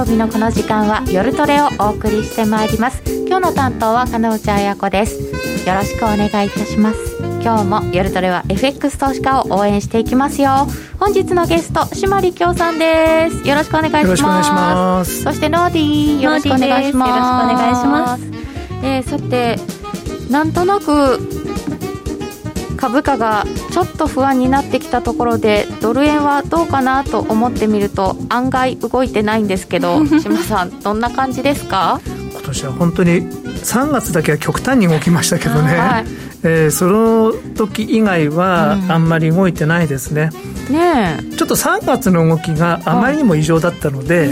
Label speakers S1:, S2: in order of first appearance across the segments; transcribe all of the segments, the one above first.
S1: 曜日のこの時間は夜トレをお送りしてまいります。今日の担当は金内彩子です。よろしくお願いいたします。今日も夜トレは FX 投資家を応援していきますよ。本日のゲスト島利京さんです。よろしくお願いします。そしてノーディー。よろしくお願いします。よろしくお願いします。えー、さてなんとなく株価がちょっと不安になってきたところでドル円はどうかなと思ってみると案外動いてないんですけど 島さんどんな感じですか？
S2: 今年は本当に3月だけは極端に動きましたけどね、はい、えー、その時以外はあんまり動いてないですね、うん、ねちょっと3月の動きがあまりにも異常だったので、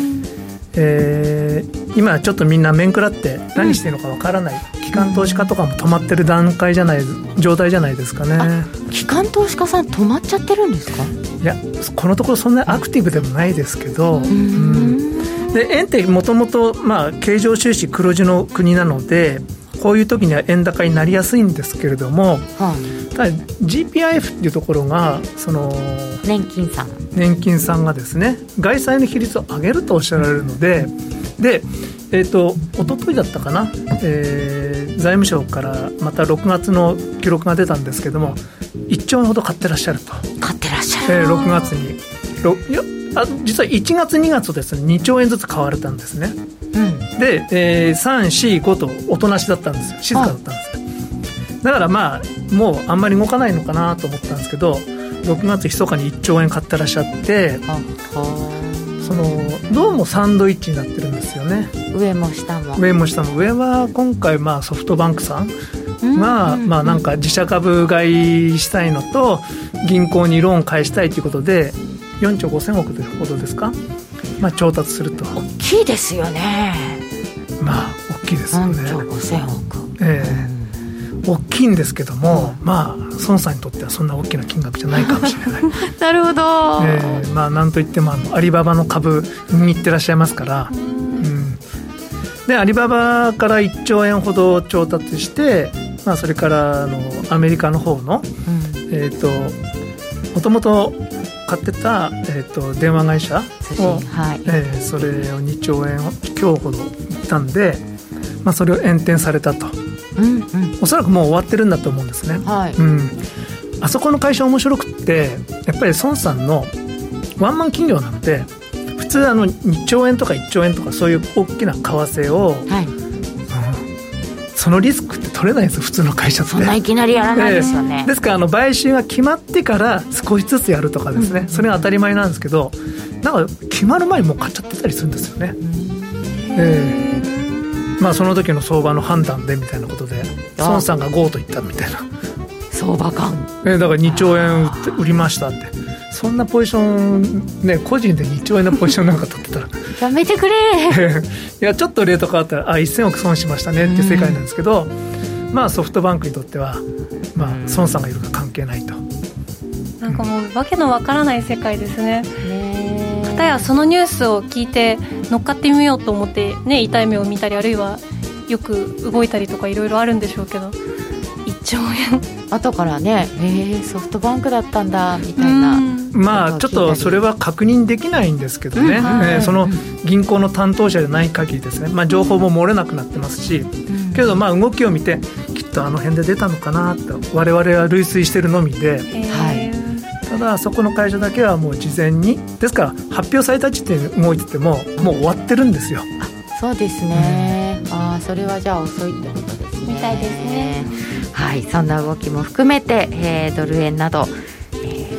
S2: えー、今ちょっとみんな面食らって何してるのかわからない、うん、機関投資家とかも止まってる段階じゃない状態じゃないですかね。
S1: 機関投資家さん止まっちゃってるんですか？
S2: いやこのところそんなアクティブでもないですけどうん。で円ってもともと経常収支黒字の国なのでこういう時には円高になりやすいんですけれども、はあ、ただ GPIF っていうところがその
S1: 年金さん。
S2: 年金さんがですね外債の比率を上げるとおっしゃられるのででえーと、と一昨日だったかな、えー、財務省からまた6月の記録が出たんですけども1兆円ほど買ってらっしゃると。
S1: 買ってらっしゃる、
S2: えー、6月に。いやあ実は1月2月とですね2兆円ずつ買われたんですね、うん、で、えー、345とおとなしだったんですよ。静かだったんですよ。だからまあもうあんまり動かないのかなと思ったんですけど6月密かに1兆円買ってらっしゃってそのどうもサンドイッチになってるんですよね。
S1: 上も下も。
S2: 上も下も。上は今回まあソフトバンクさんが、まあなんか自社株買いしたいのと銀行にローン返したいということで4兆5000億というほどですか、まあ、調達する
S1: きいですよね。
S2: まあ大きいですよね。
S1: 4兆5000億。
S2: ええ。ー大きいんですけども、うん、まあ孫さんにとってはそんな大きな金額じゃないかもしれない。
S1: なるほど、
S2: えー、まあなんといってもあのアリババの株に行ってらっしゃいますから、うん、でアリババから1兆円ほど調達して、まあ、それからあのアメリカの方の、うん、えっ、ー、ともともと買ってた、えーと、電話会社を、はい。えー、それを2兆円強ほどいったんで、まあ、それを延転されたと、うんうん、おそらくもう終わってるんだと思うんですね、はい。うん、あそこの会社面白くってやっぱり孫さんのワンマン企業なので普通あの2兆円とか1兆円とかそういう大きな為替を、はいそのリスクって取れないんですよ普通の会社って。
S1: そんないきなりやらないですよね、
S2: えー、ですからあの買収が決まってから少しずつやるとかですね、うん、それが当たり前なんですけどなんか決まる前にもう買っちゃってたりするんですよね、えー、まあその時の相場の判断でみたいなことで孫さんが GO と言ったみたいな。
S1: 相場感、
S2: えー、だから2兆円売りましたってそんなポジションね個人で2兆円のポジションなんか取ってたら。
S1: やめてくれ。
S2: いやちょっとレート変わったらあ1000億損しましたねって世界なんですけど、まあソフトバンクにとってはまあ孫さんがいるか関係ないと。
S3: なんかもうわけのわからない世界ですね。片やそのニュースを聞いて乗っかってみようと思ってね痛い目を見たりあるいはよく動いたりとかいろいろあるんでしょうけど1兆円。
S1: 後からねえー、ソフトバンクだったんだみたいな
S2: まあちょっとそれは確認できないんですけどね、うんはい、えー、その銀行の担当者でない限りですね、まあ、情報も漏れなくなってますし、うん、けどまあ動きを見てきっとあの辺で出たのかなと我々は類推してるのみで、はい、ただそこの会社だけはもう事前にですから発表された時点で動いててももう終わってるんですよ。
S1: そうですね、うん、ああそれはじゃあ遅いってことですね。
S3: みたいですね。
S1: はい。そんな動きも含めて、えー、ドル円など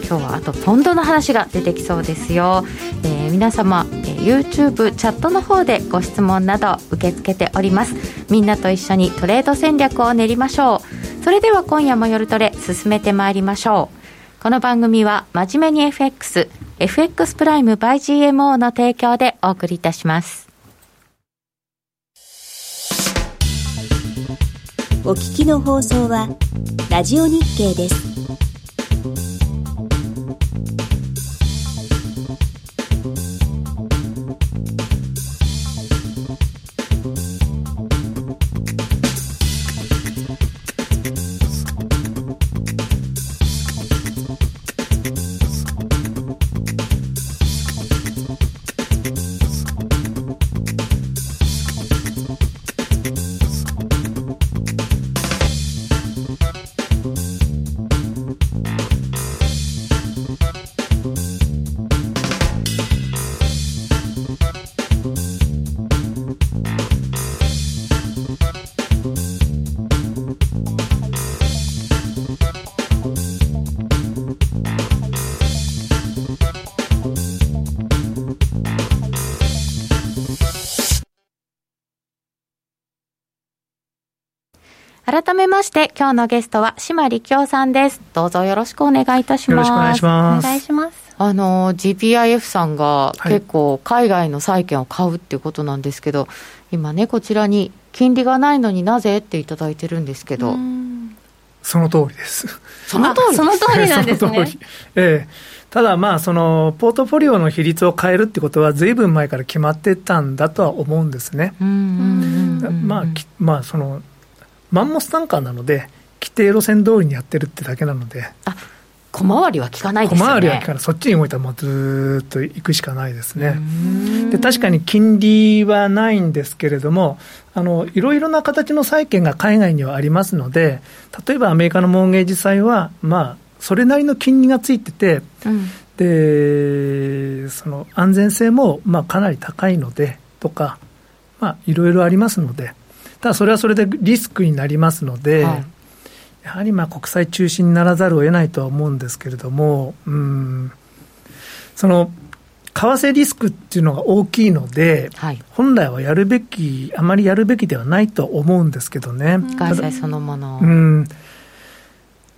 S1: 今日はあとポンドの話が出てきそうですよ、えー、皆様、えー、YouTube チャットの方でご質問など受け付けております。みんなと一緒にトレード戦略を練りましょう。それでは今夜も夜トレ進めてまいりましょう。この番組は真面目に FX FX プライム by GMO の提供でお送りいたします。
S4: お聞きの放送はラジオ日経です。
S1: 改めまして今日のゲストは島力夫さんです。どうぞよろしくお願いいたします。よろしくお願いし
S2: ます。
S3: お願いします。
S1: あの GPIF さんが結構海外の債券を買うっていうことなんですけど、はい、今ねこちらに金利がないのになぜっていただいてるんですけど。
S2: その通りです。
S1: その通り
S3: その通りなんですね。
S2: ええ。ただまあそのポートフォリオの比率を変えるってことはずいぶん前から決まってたんだとは思うんですね。まあまあそのマンモス単価なので、規定路線通りにやってるってだけなので。
S1: あ小回りは効かないですよね。
S2: 小回りは効かない。そっちに動いたらもうずっと行くしかないですね。で、確かに金利はないんですけれども、あの、いろいろな形の債券が海外にはありますので、例えばアメリカのモーゲージ債は、まあ、それなりの金利がついてて、うん、で、その安全性も、まあ、かなり高いので、とか、まあ、いろいろありますので、ただそれはそれでリスクになりますので、はい、やはりまあ国際中心にならざるを得ないとは思うんですけれども、うん、その為替リスクっていうのが大きいので、はい、本来はやるべき、あまりやるべきではないと思うんですけどね。為
S1: 替そのもの。
S2: うん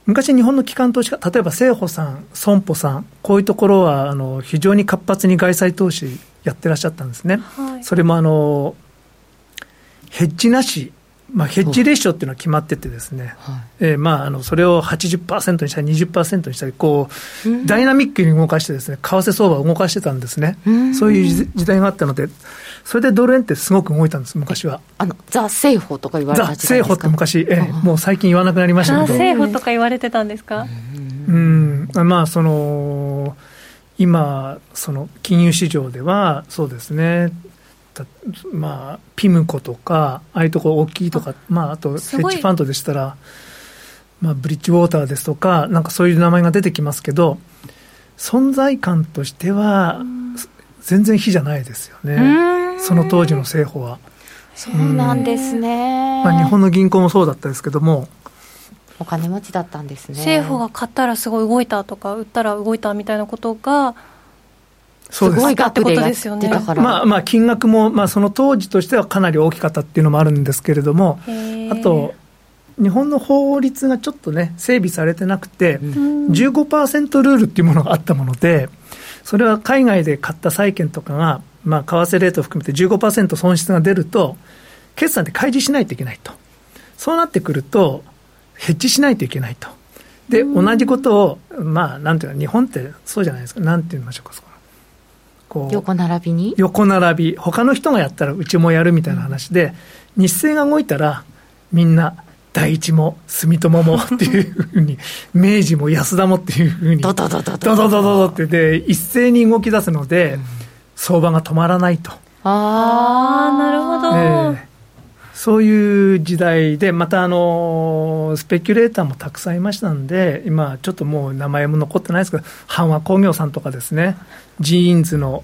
S2: 昔、日本の機関投資家、例えば生保さん、損保さん、こういうところはあの非常に活発に外債投資やってらっしゃったんですね。はい、それもあのヘッジなし、まあ、ヘッジレシオっていうのは決まっててですね、はい、えー、まあ、あのそれを80%にしたり20%にしたりこう、うん、ダイナミックに動かしてですね為替相場を動かしてたんですね、うん、そういう時代があったのでそれでドル円ってすごく動いたんです昔は。
S1: あのザ・セイホとか言われた
S2: ザ・セイホって昔、えー、もう最近言わなくなりましたけど。
S3: ザ・セイホとか言われてたんですか？
S2: うん。まあその今その金融市場ではそうですねまあ、ピムコとか、ああいうところ大きいとか、まあ、あとヘッジファンドでしたら、まあ、ブリッジウォーターですとか、なんかそういう名前が出てきますけど、存在感としては、全然非じゃないですよね、その当時の政府は。
S1: そうなんですね、
S2: まあ、日本の銀行もそうだったですけども、
S1: お金持ちだったんですね。
S3: 政府が買ったらすごい動いたとか、売ったら動いたみたいなことが、
S1: すごい額でやってたから。
S2: まあ、まあ、金額も、まあ、その当時としてはかなり大きかったっていうのもあるんですけれども、あと、日本の法律がちょっとね、整備されてなくて、15%ルールっていうものがあったもので、それは海外で買った債券とかが、まあ、為替レートを含めて15%損失が出ると、決算で開示しないといけないと。そうなってくると、ヘッジしないといけないと。で、同じことを、まあ、なんていうか、日本ってそうじゃないですか、なんて言いましょうか、そこ
S1: こう横並びに？
S2: 横並び、他の人がやったらうちもやるみたいな話で、日清が動いたら、みんな、第一も住友も っていうふうに、明治も安田もっていうふうに、
S1: ドドドド
S2: ド。ドドドって、で、一斉に動き出すので、相場が止まらないと。
S3: ああ、なるほど。えー
S2: そういう時代で、またあのスペキュレーターもたくさんいましたんで、今、ちょっともう名前も残ってないですけど、阪和工業さんとかですね、ジーンズの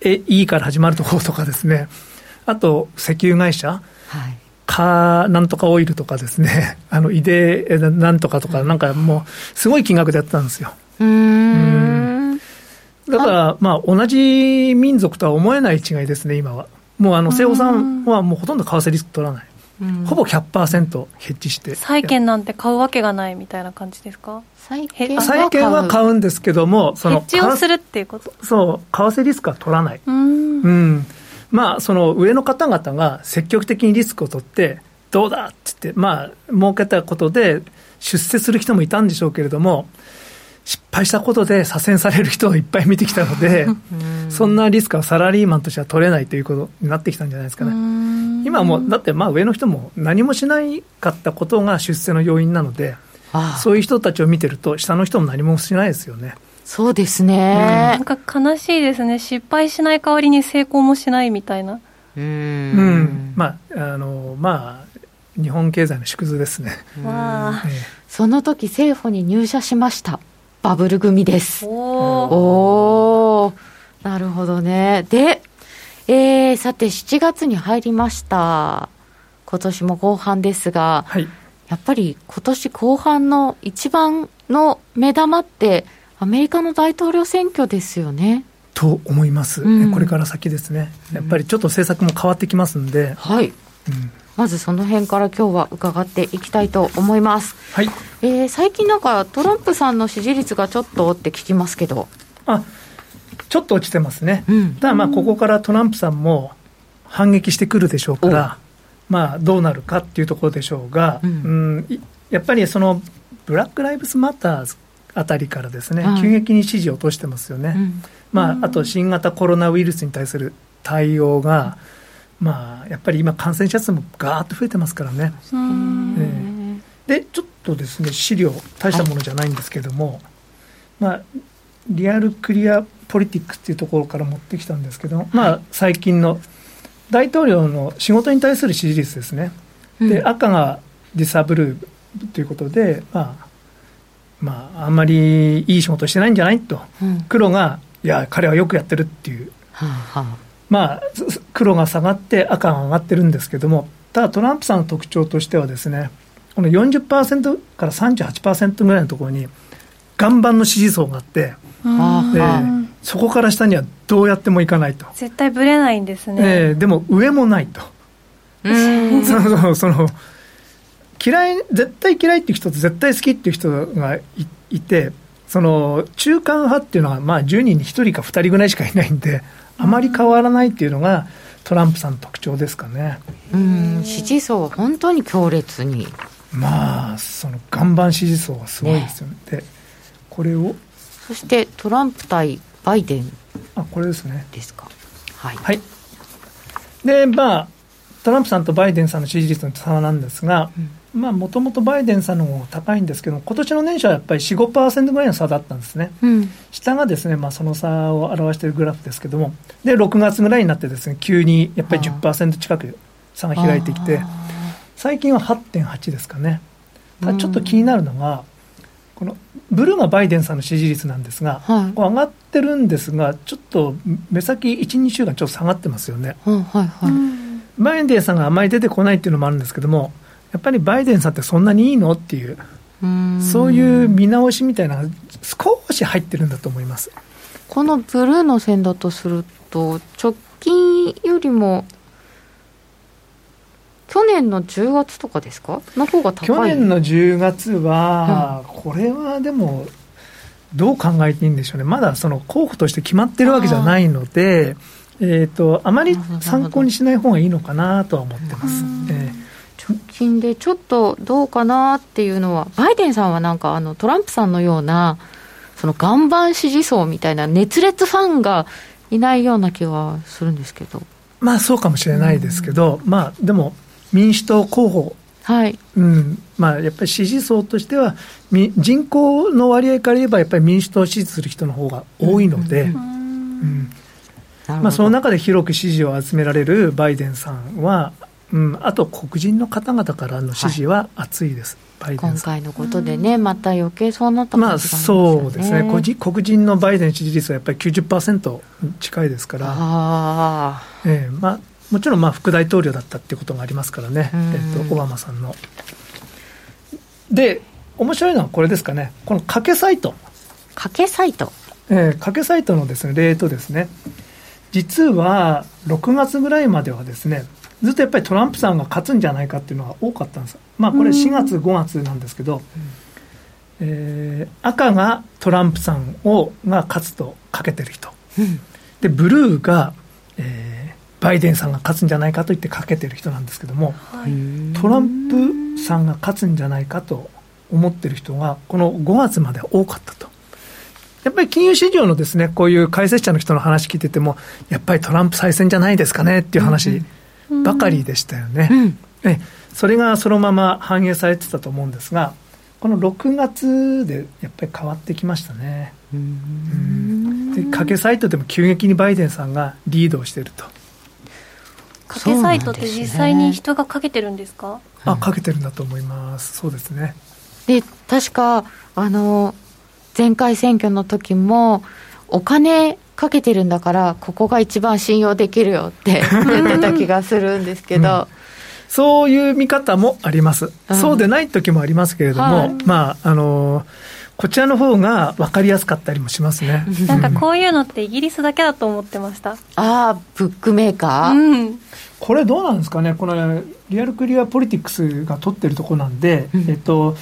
S2: え E から始まるところとかですね、あと石油会社、はい、カーなんとかオイルとかですね、あの、イデなんとかとか、なんかもう、すごい金額でやってたんですよ。うん。だから、まあ、同じ民族とは思えない違いですね、今は。もうあの瀬尾さんはもうほとんど為替リスク取らない、ほぼ100%ヘッジして。
S3: 債券なんて買うわけがないみたいな感じですか？
S2: 債券。は買うんですけども
S3: そのヘッジをするっていうこと？
S2: そう為替リスクは取らない。うん。まあその上の方々が積極的にリスクを取ってどうだって言ってまあ儲けたことで出世する人もいたんでしょうけれども失敗したことで左遷される人をいっぱい見てきたので、そんなリスクはサラリーマンとしては取れないということになってきたんじゃないですかね。今もだってまあ上の人も何もしないかったことが出世の要因なので、そういう人たちを見てると、下の人も何もしないですよね。
S1: そうですね、
S3: なんか悲しいですね、失敗しない代わりに成功もしないみたいな。
S2: うん、まあ、あの、まあ、日本経済の縮図ですね。
S1: わええ、その時政府に入社しました。バブル組です。おおなるほどね。で、えー、さて7月に入りました。今年も後半ですが、はい、やっぱり今年後半の一番の目玉ってアメリカの大統領選挙ですよね。
S2: と思います、うん、これから先ですね、やっぱりちょっと政策も変わってきますんで、
S1: はい、
S2: うん
S1: まずその辺から今日は伺っていきたいと思います。
S2: はい。
S1: えー、最近なんかトランプさんの支持率がちょっとって聞きますけど。
S2: あ、ちょっと落ちてますね。うん、ただまあここからトランプさんも反撃してくるでしょうから、まあどうなるかっていうところでしょうが、うん、うんやっぱりそのブラック・ライブズ・マターズあたりからですね、はい、急激に支持を落としてますよね。うん、まああと新型コロナウイルスに対する対応が、まあ、やっぱり今、感染者数もガーッと増えてますからね。えー、で、ちょっとですね、資料、大したものじゃないんですけども、はい、まあ、リアルクリアポリティックっていうところから持ってきたんですけど、まあ、最近の大統領の仕事に対する支持率ですね。で、赤がディサブルーということで、まあ、まあ、あんまりいい仕事してないんじゃないと、うん、黒が、いや、彼はよくやってるっていう。はあはあまあ、黒が下がって赤が上がってるんですけども、ただトランプさんの特徴としてはですね、この40%から38%ぐらいのところに、岩盤の支持層があって、えー、そこから下にはどうやってもいかないと。
S3: 絶対ぶれないんですね。
S2: えー、でも上もないと。そのその嫌い絶対嫌いっていう人と絶対好きっていう人がいいてその中間派っていうのはまあ10人に1人か2人ぐらいしかいないんであまり変わらないっていうのがトランプさんの特徴ですかね。
S1: うん支持層は本当に強烈に。
S2: まあその岩盤支持層はすごいですよね。ねでこれを
S1: そしてトランプ対バイデン
S2: あこれですね。
S1: ですか。はい。
S2: はい、でまあトランプさんとバイデンさんの支持率の差なんですが、うんもともとバイデンさんの方が高いんですけど、今年の年初はやっぱり4、5%ぐらいの差だったんですね、うん、下がですね、まあ、その差を表しているグラフですけども、で6月ぐらいになってです、ね、急にやっぱり10%近く差が開いてきて、最近は8.8ですかね、ただちょっと気になるのが、このブルーがバイデンさんの支持率なんですが、はい、上がってるんですが、ちょっと目先1、2週間、ちょっと下がってますよね。はいはい、バイデンさんがあまり出てこないっていうのもあるんですけども、やっぱりバイデンさんってそんなにいいの？っていう、うそういう見直しみたいな少し入ってるんだと思います。
S1: このブルーの線だとすると、直近よりも去年の10月とかですか？の方が高い。
S2: 去年の10月は、うん、これはでも、どう考えていいんでしょうね、まだその候補として決まってるわけじゃないので、あ,、えーと、あまり参考にしない方がいいのかなとは思ってます。えー
S1: 直近でちょっとどうかなっていうのは、バイデンさんはなんかあのトランプさんのような、その岩盤支持層みたいな熱烈ファンがいないような気がするんですけど。
S2: まあそうかもしれないですけど、うん、まあでも民主党候補、
S1: はい。
S2: うん。まあ、やっぱり支持層としては、人口の割合から言えば、やっぱり民主党を支持する人の方が多いので、うん、うん。まあ、その中で広く支持を集められるバイデンさんは、うん、あと黒人の方々からの支持は厚い。です、
S1: はい、今回のことでね、また余計そうなった
S2: まあ、そうですね。黒人、黒人のバイデン支持率はやっぱり90%近いですから、あえーまあ、もちろんまあ副大統領だったっていうことがありますからね、えーと、オバマさんの。で、面白いのはこれですかね、この賭けサイト。
S1: 賭けサイト。
S2: えー、賭けサイトのです、ね、レートですね、実は6月ぐらいまではですね、ずっとやっぱりトランプさんが勝つんじゃないかっていうのが多かったんです、まあ、これ4月、5月なんですけど、えー、赤がトランプさんをが勝つとかけてる人、でブルーが、えー、バイデンさんが勝つんじゃないかと言ってかけてる人なんですけども、トランプさんが勝つんじゃないかと思ってる人が、この5月まで多かったと。やっぱり金融市場のですね、こういう解説者の人の話聞いてても、やっぱりトランプ再選じゃないですかねっていう話ばかりでしたよね。うんえそれがそのまま反映されてたと思うんですが、この6月でやっぱり変わってきましたね。うんで賭けサイトでも急激にバイデンさんがリードをしていると。
S3: 賭けサイトって実際に人がかけてるんですか、ね、
S2: あかけてるんだと思います。そうですね。
S1: で確かあの前回選挙の時もお金かけてるんだから、ここが一番信用できるよって 言ってた気がするんですけど。うん。
S2: そういう見方もあります、うん、そうでない時もありますけれども、はい、まあ、あのこちらの方が分かりやすかったりもしますね。
S3: なんかこういうのってイギリスだけだと思ってました。
S1: ああ、ブックメーカー、
S3: うん。
S2: これどうなんですかね、このリアルクリアポリティクスが取ってるところなんで、
S1: うん。
S2: えっと、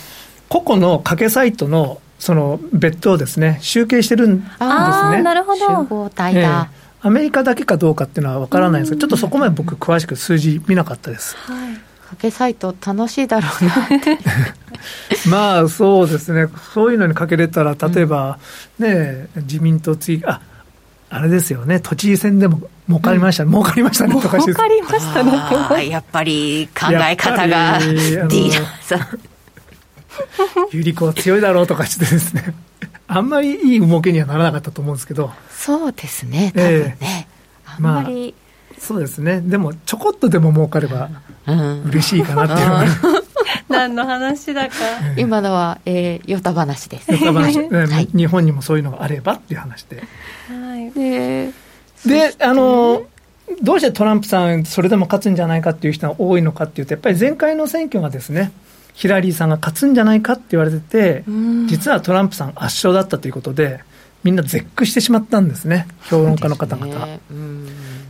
S2: 個々の掛けサイトのその別途をですね、集計してるんですね。
S3: ああ、なるほ
S1: 集
S3: ど。
S1: 合体
S2: ええ
S1: だ。
S2: アメリカだけかどうかっていうのは分からないんですけど、ちょっとそこまで僕、詳しく数字見なかったです。
S3: はい。
S1: 掛けサイト楽しいだろうなって。
S2: まあそうですね、そういうのにかけれたら、例えば、ね、自民党追ああれですよね、都知事選でも儲かりました、儲かりましたねとかして
S3: わかりましたね。
S1: やっぱり考え方がディーラーさん。
S2: 有利子は強いだろうとかしてですね、あんまりいい儲けにはならなかったと思うんですけど、
S1: そうですね、多分ね。あんまり、
S2: そうですね、でもちょこっとでも儲かれば
S1: うん。
S2: 嬉しいかなっていうのが、
S3: 何の話だか。
S1: 今のは、えー、ヨタ話です。
S2: ヨタ話。ね
S1: はい。
S2: 日本にもそういうのがあればっていう話で。
S3: はい。
S1: で、
S2: で、あの、どうしてトランプさん、それでも勝つんじゃないかっていう人が多いのかっていうと、やっぱり前回の選挙がですね、ヒラリーさんが勝つんじゃないかって言われてて、
S1: うん。
S2: 実はトランプさん圧勝だったということで、みんな絶句してしまったんですね、評論家の方々。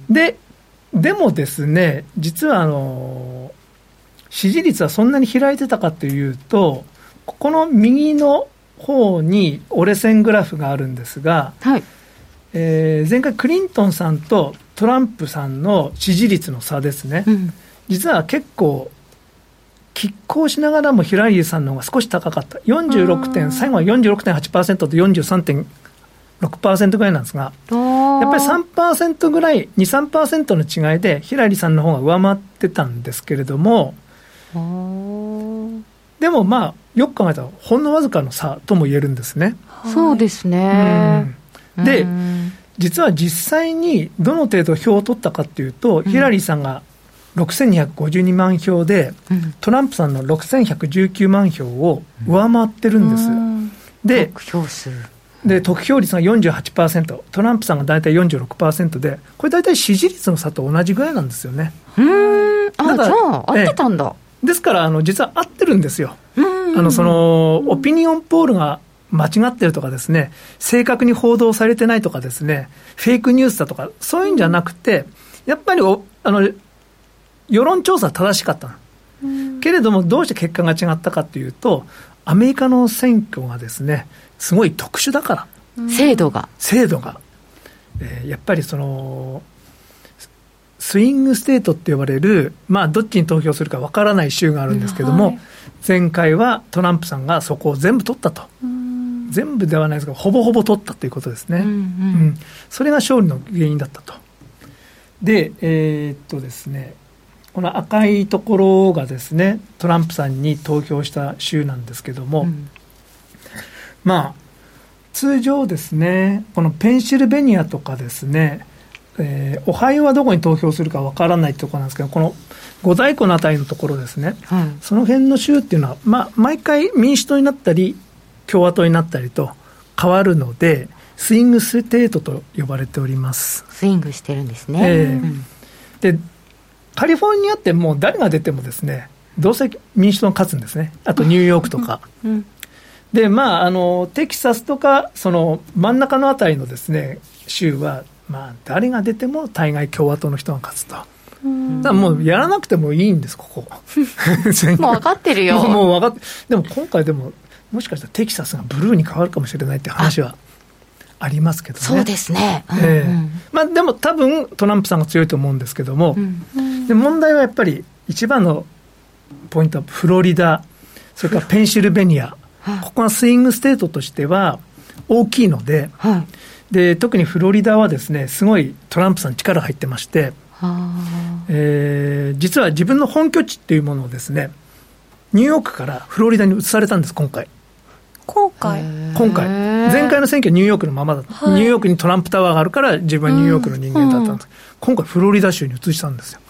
S2: で、でもですね、実はあの、支持率はそんなに開いてたかというと、ここの右の方に折れ線グラフがあるんですが、
S1: はい。
S2: えー前回クリントンさんとトランプさんの支持率の差ですね、
S1: うん。
S2: 実は結構、拮抗しながらもヒラリーさんの方が少し高かった、46点、最後は46.8%と43.6%ぐらいなんですが、
S1: や
S2: やっぱり3%ぐらい、2、3%の違いで、ヒラリーさんの方が上回ってたんですけれども、でもまあ、よく考えたら、ほんのわずかの差とも言えるんですね。
S1: そうですね。
S2: うん。で
S1: うん。
S2: 実は実際にどの程度票を取ったかっていうと、ヒラリーさんが6252万票で、
S1: うん
S2: トランプさんの6119万票を上回ってるんです。
S3: うん
S2: で
S1: 得票数。
S2: で、得票率が48%、トランプさんが大体46%で、これ大体支持率の差と同じぐらいなんですよね。
S1: うーん。あ、じゃあ、合ってたんだ。
S2: ですから、あの実は合ってるんですよ。
S1: うん
S2: あのそのオピニオンポールが間違ってるとかですね、正確に報道されてないとかですね、フェイクニュースだとか、そういうんじゃなくて、やっぱりおあの世論調査は正しかったの、けれども、どうして結果が違ったかというと、アメリカの選挙がですね、すごい特殊だから、
S1: 制度が。
S2: 制度が、えーやっぱりその、スイングステートって呼ばれる、まあ、どっちに投票するかわからない州があるんですけども、
S3: はい。
S2: 前回はトランプさんがそこを全部取ったと、
S3: うん。
S2: 全部ではないですけど、ほぼほぼ取ったということですね、
S1: うんう
S2: うん
S1: ん。
S2: それが勝利の原因だったと。で、えーっとですね、この赤いところがですね、トランプさんに投票した州なんですけども、
S1: うん
S2: まあ、通常ですね、このペンシルベニアとかですね、えーオハイオはどこに投票するかわからないところなんですけど、この五大湖のあたりのところですね、
S1: はい。
S2: その辺の州っていうのは、まあ、毎回民主党になったり、共和党になったりと変わるので、スイングステートと呼ばれております。
S1: スイングしてるんですね。
S2: ええ
S1: うん
S2: で、カリフォルニアってもう誰が出てもですね、どうせ民主党が勝つんですね。あとニューヨークとか。
S3: うん
S2: で、まあ、あの、テキサスとか、その真ん中のあたりのですね、州は、まあ、誰が出ても大概共和党の人が勝つと。だもうやらなくてもいいんです、ここ。
S1: もう分かってるよ。
S2: もうもう分かって、でも今回でも、もしかしたらテキサスがブルーに変わるかもしれないって話はありますけどね。
S1: そうですね。うん
S2: ええ
S1: うん
S2: まあでも多分トランプさんが強いと思うんですけども、
S1: うん
S2: で問題はやっぱり一番のポイントはフロリダ、それからペンシルベニア、
S1: はい
S2: ここがスイングステートとしては大きいので、
S1: はい。
S2: で特にフロリダはですね、すごいトランプさん力入ってまして、
S1: は
S2: えー実は自分の本拠地っていうものをですね、ニューヨークからフロリダに移されたんです、今回。
S3: 今
S1: あ
S3: 回
S2: 今回。前回の選挙はニューヨークのままだった、
S3: はい。
S2: ニューヨークにトランプタワーがあるから自分はニューヨークの人間だったんです、今回フロリダ州に移したんですよ。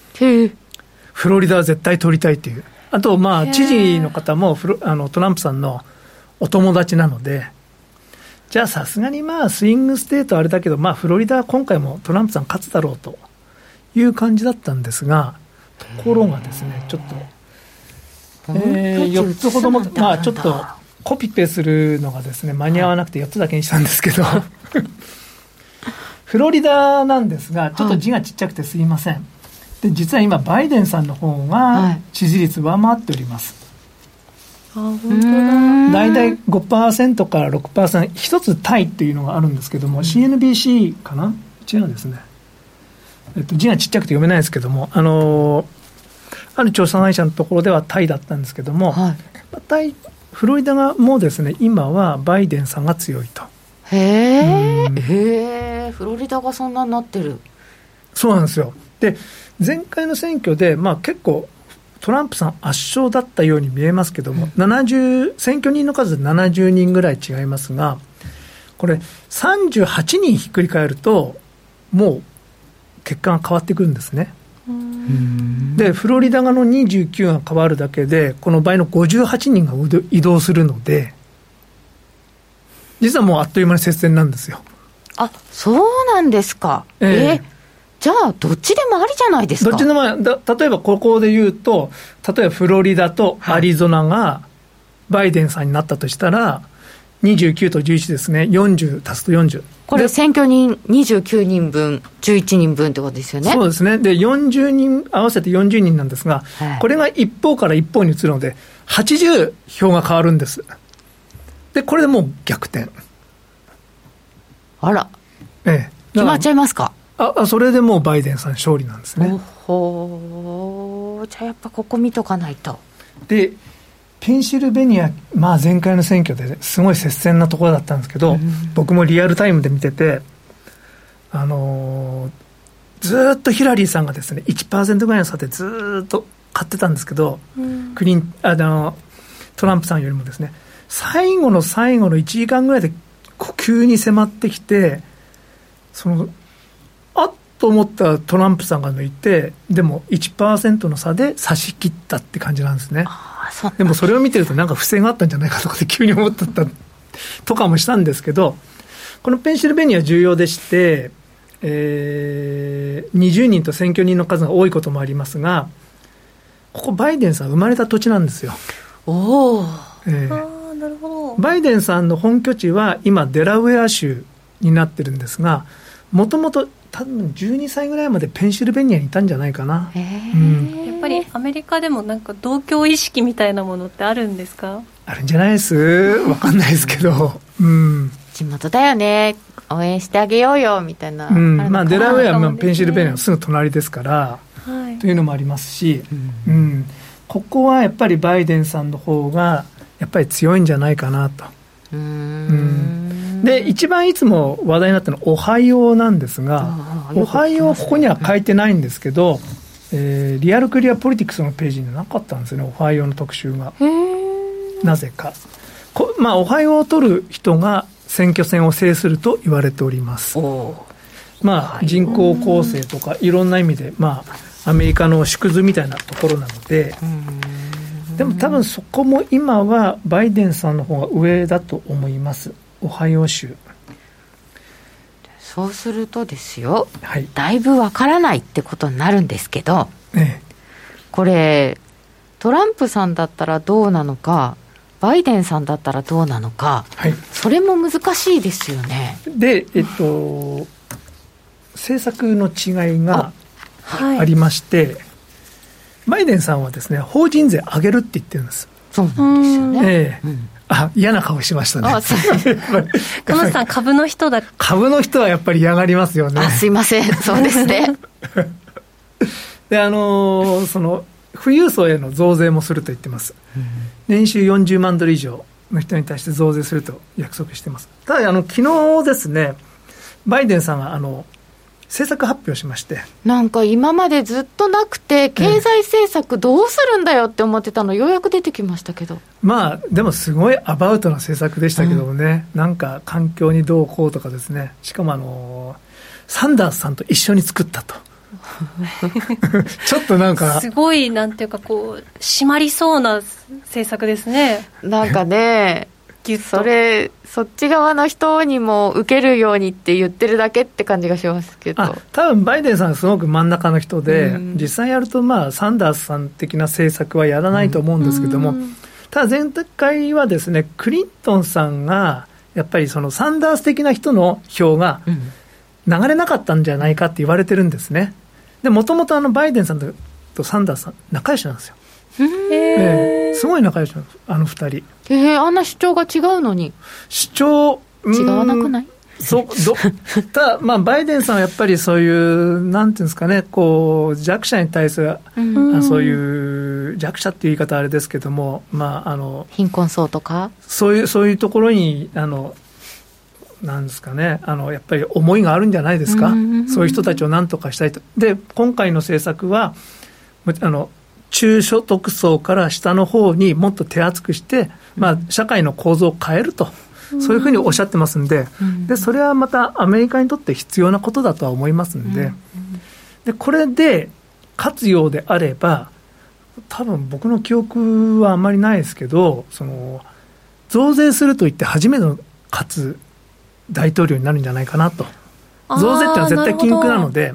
S2: フロリダは絶対取りたいっていう。あと、まあ、知事の方もフロあのトランプさんのお友達なので、じゃあさすがにまあ、スイングステートあれだけど、まあ、フロリダは今回もトランプさん勝つだろうという感じだったんですが、ところがですね、ちょっと、えー、4つほども、まあ、ちょっと、コピペするのがですね間に合わなくて4つだけにしたんですけど、フロリダなんですがちょっと字がちっちゃくてすいません、で実は今バイデンさんの方が支持率上回っております、
S3: あ本当だ。
S2: 大体5%から6%一つタイっていうのがあるんですけども、CNBC かな？違うんですね、えっと、字がちっちゃくて読めないですけどもあのーある調査会社のところではタイだったんですけども、
S1: はい。
S2: タイフロリダがもうですね今はバイデンさんが強いと。
S1: へえ
S2: うん。
S1: へえフロリダがそんなになってる。
S2: そうなんですよ。で前回の選挙で、まあ、結構トランプさん圧勝だったように見えますけども、70選挙人の数で70人ぐらい違いますがこれ38人ひっくり返るともう結果が変わってくるんですねでフロリダがの29が変わるだけでこの倍の58人が移動するので実はもうあっという間に接戦なんですよ。
S1: あそうなんですか。
S2: ええ。
S1: えじゃあどっちでもありじゃないですか。
S2: どっちの前だ例えばここで言うと例えばフロリダとアリゾナがバイデンさんになったとしたら29と11ですね。40足すと40
S1: これ
S2: で
S1: 選挙人29人分11人分ってことですよね？
S2: そうですね。で40人合わせて40人なんですが、
S1: はい。
S2: これが一方から一方に移るので80票が変わるんです。でこれでもう逆転。
S1: あら。
S2: ええ。
S1: 決まっちゃ
S2: い
S1: いますか？
S2: ああそれでもうバイデンさん勝利なんですね。
S1: おほー。じゃあやっぱここ見とかないと。
S2: でペンシルベニア、まあ、前回の選挙ですごい接戦なところだったんですけど、僕もリアルタイムで見てて、あのーずーっとヒラリーさんがですね1%ぐらいの差でずーっと勝ってたんですけど、クリンあのトランプさんよりもですね最後の最後の1時間ぐらいで急に迫ってきてそのあっと思ったトランプさんが抜いてでも1%の差で差し切ったって感じなんですね。
S1: あ
S2: でもそれを見てるとなんか不正があったんじゃないかとかって急に思ってたとかもしたんですけど、このペンシルベニア重要でして、えー20人と選挙人の数が多いこともありますが、ここバイデンさん生まれた土地なんですよ。
S1: おお
S2: えー
S3: なるほど。
S2: バイデンさんの本拠地は今デラウェア州になってるんですが、もともと多分12歳ぐらいまでペンシルベニアにいたんじゃないかな。
S1: へえ、
S2: うん。
S3: やっぱりアメリカでもなんか同居意識みたいなものってあるんですか？
S2: あるんじゃないです？わかんないですけど。うん。
S1: 地元だよね。応援してあげようよみたいな、
S2: うん。まあ、デラウェアも
S3: かもですね。
S2: ペンシルベニアのすぐ隣ですから、
S3: はい。
S2: というのもありますし、うん。ここはやっぱりバイデンさんの方がやっぱり強いんじゃないかなと。
S1: うーん
S2: で、一番いつも話題になったのはオハイオなんですが
S1: あ、あ
S2: オハイオはここには書いてないんですけど、えーリアルクリアポリティクスのページになかったんですよね、オハイオの特集が。なぜか。こまあ、オハイオを取る人が選挙戦を制すると言われております。まあ、人口構成とかいろんな意味で、まあ、アメリカの縮図みたいなところなので、でも多分そこも今はバイデンさんの方が上だと思います、オハイオ州。
S1: そうするとですよ
S2: はい。
S1: だいぶわからないってことになるんですけど
S2: ね
S1: これトランプさんだったらどうなのかバイデンさんだったらどうなのか
S2: はい。
S1: それも難しいですよね
S2: で、えっと、政策の違いが
S3: はい
S2: ありまして、バイデンさんはですね、法人税上げるって言ってるんです。
S1: そうなんですよね
S2: ええ
S1: うん
S2: あ、嫌な顔しましたね。
S1: あそう
S2: やっぱり
S3: 鎌田さん株の人だ
S2: 株の人はやっぱり嫌がりますよね。
S1: あすいませんそうですね
S2: で、あのーその、富裕層への増税もすると言ってます。年収40万ドル以上の人に対して増税すると約束してます。ただ、あの、昨日ですね、バイデンさんが、あの、政策発表しまして、
S1: なんか今までずっとなくて経済政策どうするんだよって思ってたのようやく出てきましたけど。
S2: まあ、でもすごいアバウトな政策でしたけどもね、なんか環境にどうこうとかですね、しかもあの、サンダースさんと一緒に作ったと。ちょっとなんか、
S3: すごいなんていうかこう締まりそうな政策ですね。
S1: なんかねそれそっち側の人にも受けるようにって言ってるだけって感じがしますけど。
S2: あ多分バイデンさんはすごく真ん中の人で、
S1: うん。
S2: 実際やると、まあ、サンダースさん的な政策はやらないと思うんですけども、ただ前回はですね、クリントンさんが、やっぱりそのサンダース的な人の票が流れなかったんじゃないかって言われてるんですね。で、もともとあのバイデンさんとサンダースさん、仲良しなんですよ。えー、すごい仲良しなんです、あの二人。
S1: えー、あんな主張が違うのに。
S2: 主張、
S1: 違わなくない？
S2: そどたまあ、バイデンさんはやっぱりそういう、なんていうんですかね、こう弱者に対する、うん、そういう弱者っていう言い方あれですけども、まあ、あの
S1: 貧困層とか？
S2: そういうそういうところにあのなんですかねあの、やっぱり思いがあるんじゃないですか、そういう人たちをなんとかしたいと。で、今回の政策はあの中所得層から下の方にもっと手厚くして、まあ、社会の構造を変えると。そういうふうにおっしゃってますんで、でそれはまたアメリカにとって必要なことだとは思いますんで、でこれで勝つようであれば、多分僕の記憶はあんまりないですけど、その増税すると言って初めての勝つ大統領になるんじゃないかなと。増税ってのは絶対禁句なので、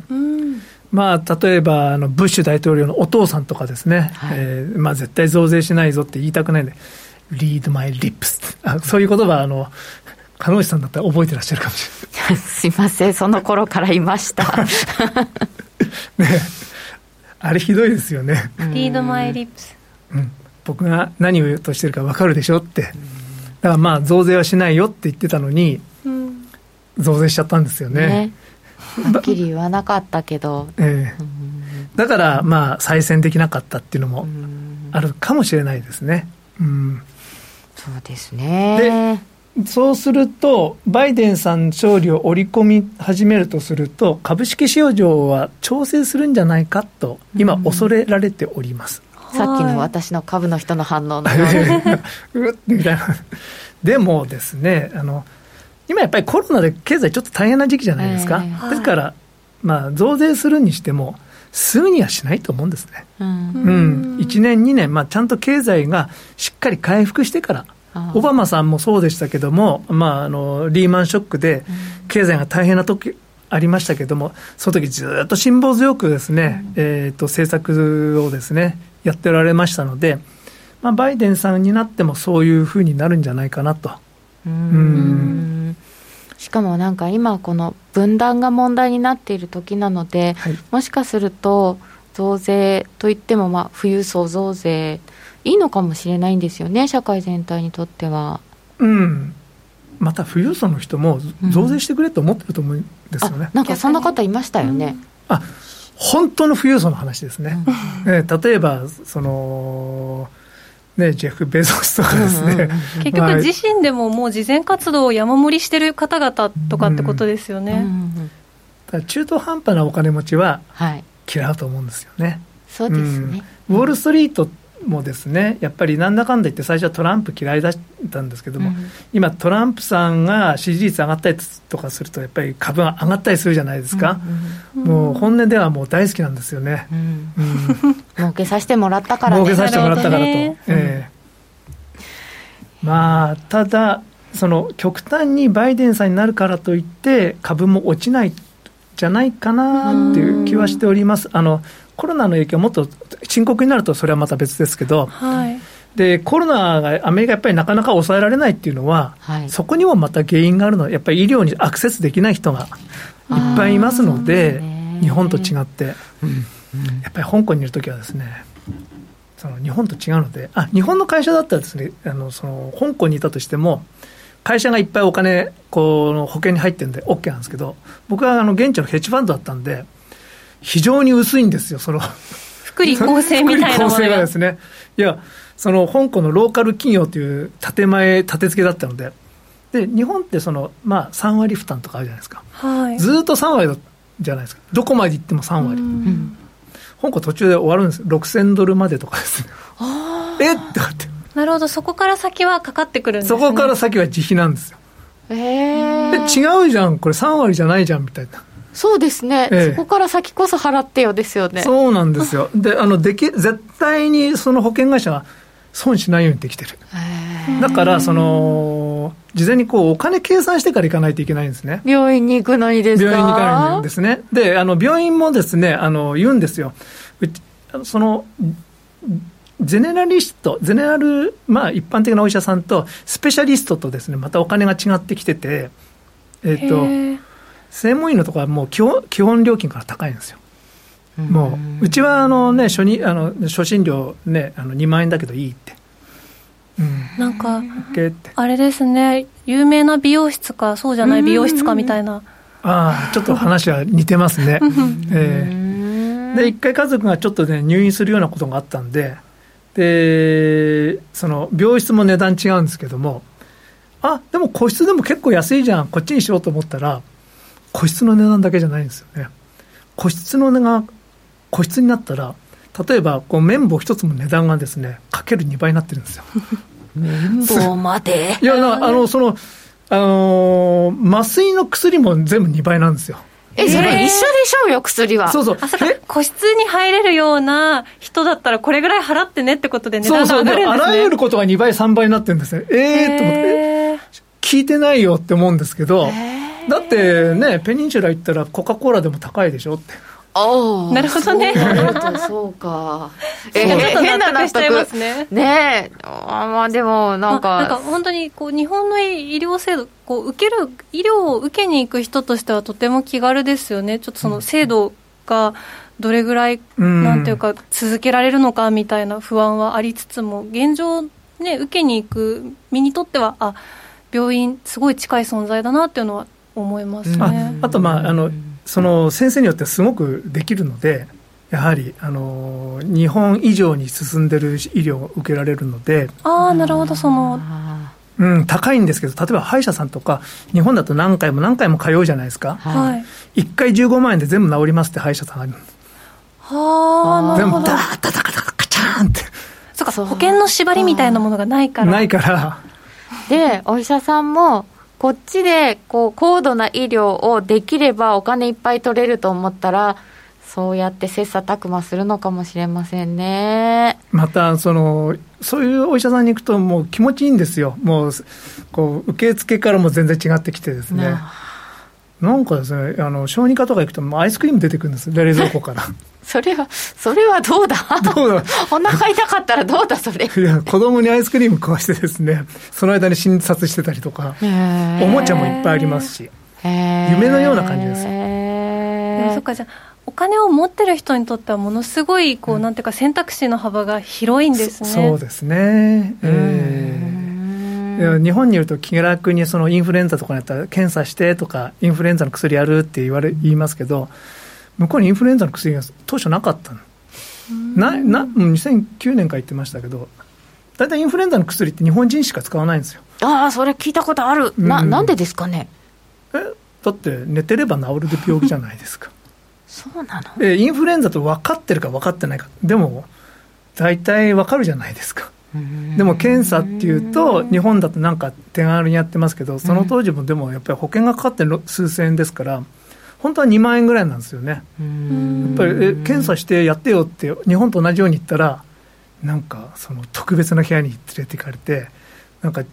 S2: まあ、例えばあのブッシュ大統領のお父さんとかですね、はい、えー、まあ、絶対増税しないぞって言いたくないんで、read my lips あそういう言葉あの鹿野さんだったら覚えてらっしゃるかもしれない。
S1: すいません。その頃からいました。
S2: ね。あれひどいですよね。
S3: read my lips、
S2: うん、僕が何を言おうとしてるか分かるでしょって。だからまあ増税はしないよって言ってたのに、うん、増税しちゃったんですよね。ね
S1: はっきり言わなかったけど、
S2: ええ。だからまあ再選できなかったっていうのもあるかもしれないですね。うん。
S1: そうですね。
S2: でそうすると、バイデンさん勝利を織り込み始めるとすると、株式市場は調整するんじゃないかと、今、恐れられております。
S1: うん、さっきの私の株の人の反応の。
S2: うみたいな。でもですね、あの今やっぱりコロナで経済ちょっと大変な時期じゃないですか。えー、ですから、まあ、増税するにしても、すぐにはしないと思うんですね。うん、うん、1年、2年、まあ、ちゃんと経済がしっかり回復してから、オバマさんもそうでしたけども、まあ、あのリーマンショックで経済が大変な時ありましたけども、その時ずっと辛抱強くですね、うん、えーと、政策をですねやっておられましたので、まあ、バイデンさんになってもそういうふうになるんじゃないかなと。うん
S1: しかもなんか今、この分断が問題になっている時なので、はい、もしかすると、増税といっても、まあ、富裕層増税、いいのかもしれないんですよね、社会全体にとっては。
S2: うんまた富裕層の人も増税してくれと思ってると思うんですよね、うん、
S1: なんかそんな方いましたよね。
S2: うん、あ本当の富裕層の話ですね。うん、え例えばそのね、ジェフ・ベゾスとかですね、うんうん
S3: うん、結局、自身でももう慈善活動を山盛りしてる方々とかってことですよね、うん
S2: うん、中途半端なお金持ちは嫌うと思うんですよね。はい、
S1: そうですね、
S2: ウォール・ストリートもですねやっぱりなんだかんだ言って最初はトランプ嫌いだったんですけども、うん、今トランプさんが支持率上がったりとかするとやっぱり株が上がったりするじゃないですか、うんうん、もう本音ではもう大好きなんですよね、うん。
S1: 儲けさせてもらったから
S2: ね儲けさせてもらったからと、ええ。まあただその極端にバイデンさんになるからといって株も落ちないじゃないかなっていう気はしております。あのコロナの影響もっと深刻になるとそれはまた別ですけど、はい、でコロナがアメリカやっぱりなかなか抑えられないっていうのは、はい、そこにもまた原因があるのはやっぱり医療にアクセスできない人がいっぱいいますので日本と違って、うんうん、やっぱり香港にいるときはですねその日本と違うのであ日本の会社だったらですねあのその香港にいたとしても会社がいっぱいお金この保険に入ってるんで OK なんですけど僕はあの現地のヘッジファンドだったんで非常に薄いんですよその。
S3: 福利厚生みたいな
S2: ものが。ですね。いやその香港のローカル企業という建前立て付けだったので。で日本ってその、まあ、3割負担とかあるじゃないですか、はい、ずっと3割じゃないですか。どこまで行っても3割、うん、香港途中で終わるんです。6000ドルまでとかですね。え？ってなって。
S3: なるほど。そこから先はかかってくるんです、
S2: ね、そこから先は自費なんですよ。ええ違うじゃん。これ3割じゃないじゃんみたいな
S1: そうですね、ええ、そこから先こそ払ってよですよね。
S2: そうなんですよ。であのでき絶対にその保険会社は損しないようにできてる。だからその事前にこうお金計算してから行かないといけないんですね。
S1: 病院に行くのにです
S2: か？病院に行かないんですね。であの病院もですねあの言うんですよ。そのゼネラリスト、ゼネラル、まあ一般的なお医者さんと、スペシャリストとですね、またお金が違ってきてて、えっ、ー、と、専門医のところはもう基本基本料金から高いんですよ。もううちはあの、ね、初にあの初診料、ね、あの2万円だけどいいって。
S3: うん、なんか、あれですね、有名な美容室か、そうじゃない美容室かみたいな。
S2: ああ、ちょっと話は似てますね。えー、で、一回家族がちょっとね、入院するようなことがあったんで、で、その、病室も値段違うんですけども、あ、でも個室でも結構安いじゃん、こっちにしようと思ったら、個室の値段だけじゃないんですよね。個室の値段個室になったら、例えばこう綿棒一つも値段がですね、かける2倍になってるんですよ。
S1: 綿棒まで？
S2: いや、あの、その、あのー、麻酔の薬も全部2倍なんですよ。
S1: え、それ一緒でしょうよ、薬は。
S2: そうそう。
S3: あ、そ個室に入れるような人だったら、これぐらい払ってねってことで値段が上がるんですね。そうそう。
S2: あらゆることが2倍、3倍になってるんですね。ええー、と思って。聞いてないよって思うんですけど、だってね、ペニンシュラ行ったらコカ・コーラでも高いでしょって。
S3: なるほどね。
S1: そうか。えー、変な納得。ねねあまあでもなんか。
S3: なんか本当にこう日本の医療制度、こう受ける、医療を受けに行く人としてはとても気軽ですよね。ちょっとその制度がどれぐらい、なんていうか続けられるのかみたいな不安はありつつも、現状ね、受けに行く身にとっては、あ、病院すごい近い存在だなっていうのは思いますね。
S2: ああとまあ、あの、その先生によってすごくできるので、やはりあの日本以上に進んでる医療を受けられるので、
S3: ああ、なるほど、その。
S2: うん、高いんですけど、例えば歯医者さんとか、日本だと何回も何回も通うじゃないですか、
S3: はい、
S2: 1回15万円で全部治りますって歯医者さんがある
S3: はあ、
S2: 全部ダーッダダカダカチャーンって。
S3: そうか、保険の縛りみたいなものがないから。
S2: ないから。
S1: で、お医者さんも、こっちでこう高度な医療をできればお金いっぱい取れると思ったら、そうやって切磋琢磨するのかもしれませんね。
S2: また、その、そういうお医者さんに行くと、もう気持ちいいんですよ。もう、こう、受付からも全然違ってきてですね。なんかですね、あの小児科とか行くと、アイスクリーム出てくるんです、冷蔵庫から。
S1: それは、それはどうだ？
S2: どうだ？
S1: お腹痛かったらどうだ、それ？
S2: いや、子供にアイスクリーム食わしてですね、その間に診察してたりとか、おもちゃもいっぱいありますし、夢のような感じです。
S3: でもそっか、じゃお金を持ってる人にとってはものすごいこう、うん、なんていうか選択肢の幅が広いんですね。
S2: そうですね。えー日本にいると気楽にそのインフルエンザとかになったら検査してとかインフルエンザの薬やるって言われ言いますけど向こうにインフルエンザの薬が当初なかったの。なな2009年から言ってましたけど大体インフルエンザの薬って日本人しか使わないんですよ。
S1: ああそれ聞いたことある、ななんでですかね？
S2: えだって寝てれば治る病気じゃないですか。
S1: そうなの？
S2: えインフルエンザと分かってるか分かってないか。でも大体分かるじゃないですか。でも検査っていうと、日本だとなんか手軽にやってますけど、その当時もでもやっぱり保険がかかって数千円ですから、本当は2万円ぐらいなんですよね。やっぱりえ検査してやってよって、日本と同じように言ったら、なんかその特別な部屋に連れて行かれて、なんか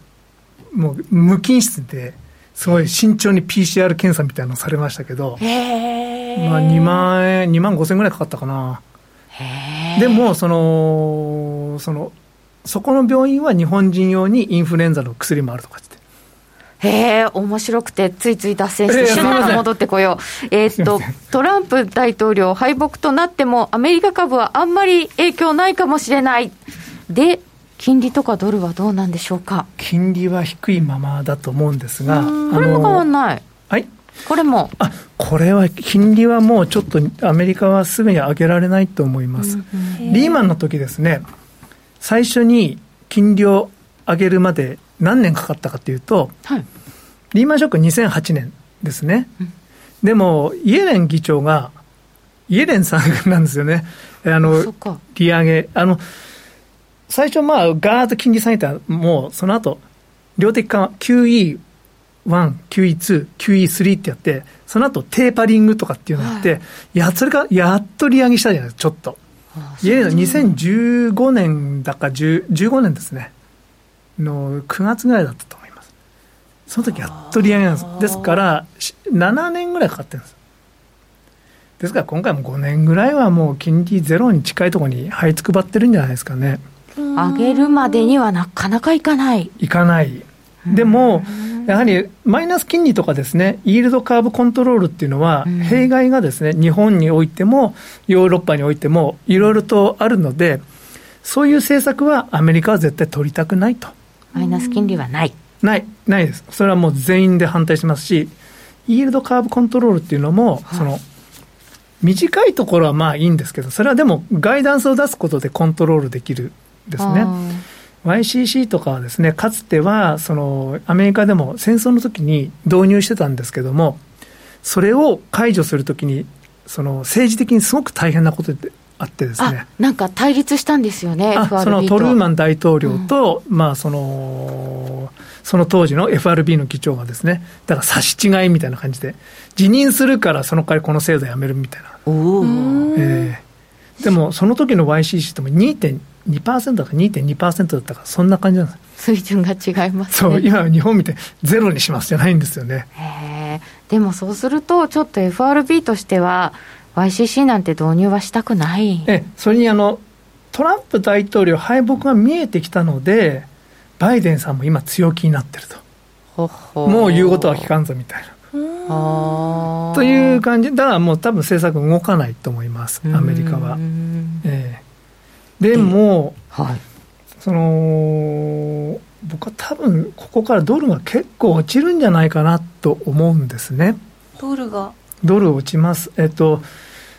S2: もう無菌室で、すごい慎重に PCR 検査みたいなのされましたけど、まあ2万円、2万5千円ぐらいかかったかな。でも、その、その、そこの病院は日本人用にインフルエンザの薬もあるとかって。
S1: へえ、面白くて、ついつい脱線して、シュッと戻ってこよう。えー、っと、トランプ大統領敗北となっても、アメリカ株はあんまり影響ないかもしれない。で、金利とかドルはどうなんでしょうか？
S2: 金利は低いままだと思うんですが、
S1: これも変わんない。
S2: はい？
S1: これも。
S2: あ、これは、金利はもうちょっとアメリカはすぐに上げられないと思います。リーマンの時ですね、最初に金利を上げるまで何年かかったかというと、はい、リーマンショック2008年ですね、うん、でもイエレン議長がイエレンさんなんですよね。あの利上げ。あの最初まあガーッと金利下げたもうその後量的緩和 QE1、QE2、QE3 ってやって、その後テーパリングとかっていうのがあって、はい、やそれがやっと利上げしたじゃないですか、ちょっと。イエレンの2015年だか15年ですねの9月ぐらいだったと思います。その時やっと利上げなんです。ですから7年ぐらいかかってるんです。ですから今回も5年ぐらいはもう金利ゼロに近いところに這いつくばってるんじゃないですかね。
S1: 上げるまでにはなかなかいかない。
S2: いかない。でもやはりマイナス金利とかですね、イールドカーブコントロールっていうのは、弊害がですね、日本においても、ヨーロッパにおいても、いろいろとあるので、そういう政策はアメリカは絶対取りたくないと。
S1: マイナス金利はない。
S2: ない、ないです。それはもう全員で反対しますし、イールドカーブコントロールっていうのも、はい、その、短いところはまあいいんですけど、それはでもガイダンスを出すことでコントロールできるですね。YCC とかはですね、かつては、その、アメリカでも戦争の時に導入してたんですけども、それを解除するときに、その、政治的にすごく大変なことであってですね。
S1: なんか対立したんですよね、
S2: そのトルーマン大統領と、うん、まあ、その、その当時の FRB の議長がですね、だから差し違いみたいな感じで、辞任するからその代わりこの制度やめるみたいな。えー、でも、その時の YCC っても2.2 2%か2.2%だったかそんな感じなんです。
S1: 水準が違います、
S2: ね、そう今日本見てゼロにしますじゃないんですよね。
S1: へでもそうするとちょっと FRB としては YCC なんて導入はしたくない。
S2: えそれにあのトランプ大統領敗北が見えてきたのでバイデンさんも今強気になってると。もう言うことは聞かんぞみたいな。という感じ。だからもう多分政策動かないと思いますアメリカは、ええ。でも、はい、その僕は多分ここからドルが結構落ちるんじゃないかなと思うんですね。
S3: ドルが。
S2: ドル落ちます。えっと、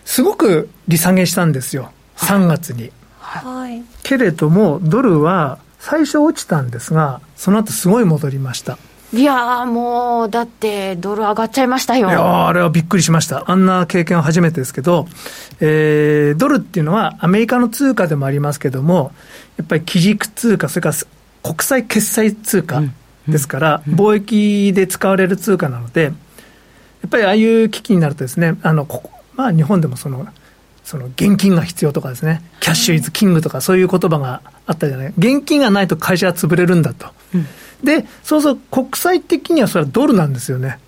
S2: すごく利下げしたんですよ。3月に。はい。けれども、ドルは最初落ちたんですが、その後すごい戻りました。
S1: いやもう、だって、ドル上がっちゃいましたよ。
S2: いやあれはびっくりしました。あんな経験は初めてですけど、えー、ドルっていうのはアメリカの通貨でもありますけども、やっぱり基軸通貨、それから国際決済通貨ですから、うんうん、貿易で使われる通貨なので、やっぱりああいう危機になるとですね、あの、ここまあ日本でもその、その現金が必要とかですね、キャッシュイズキングとかそういう言葉があったじゃない。現金がないと会社は潰れるんだと。うんで、そうそう、国際的にはそれはドルなんですよね。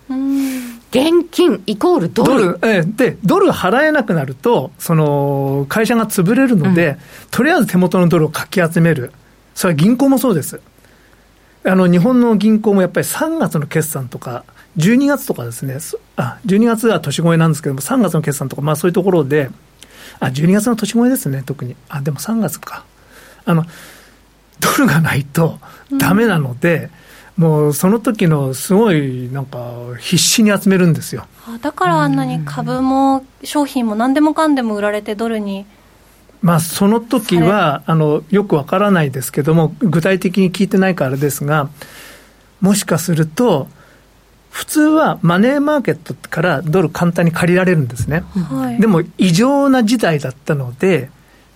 S1: 現金イコールドル。
S2: ドル、ええ、で、ドル払えなくなると、その、会社が潰れるので、うん、とりあえず手元のドルをかき集める。それは銀行もそうです。あの、日本の銀行もやっぱり3月の決算とか、12月とかですね、あ、12月は年越えなんですけども、3月の決算とか、まあそういうところで、あ、12月の年越えですね、特に。あ、でも3月か。あの、ドルがないとだめなので、うん、もうその時のすごいなんか必死に集めるんですよ
S3: だからあんなに株も商品も何でもかんでも売られてドルに
S2: まあ、その時はあのよくわからないですけども、具体的に聞いてないからですが、もしかすると、普通はマネーマーケットからドル簡単に借りられるんですね、はい、でも異常な事態だったので、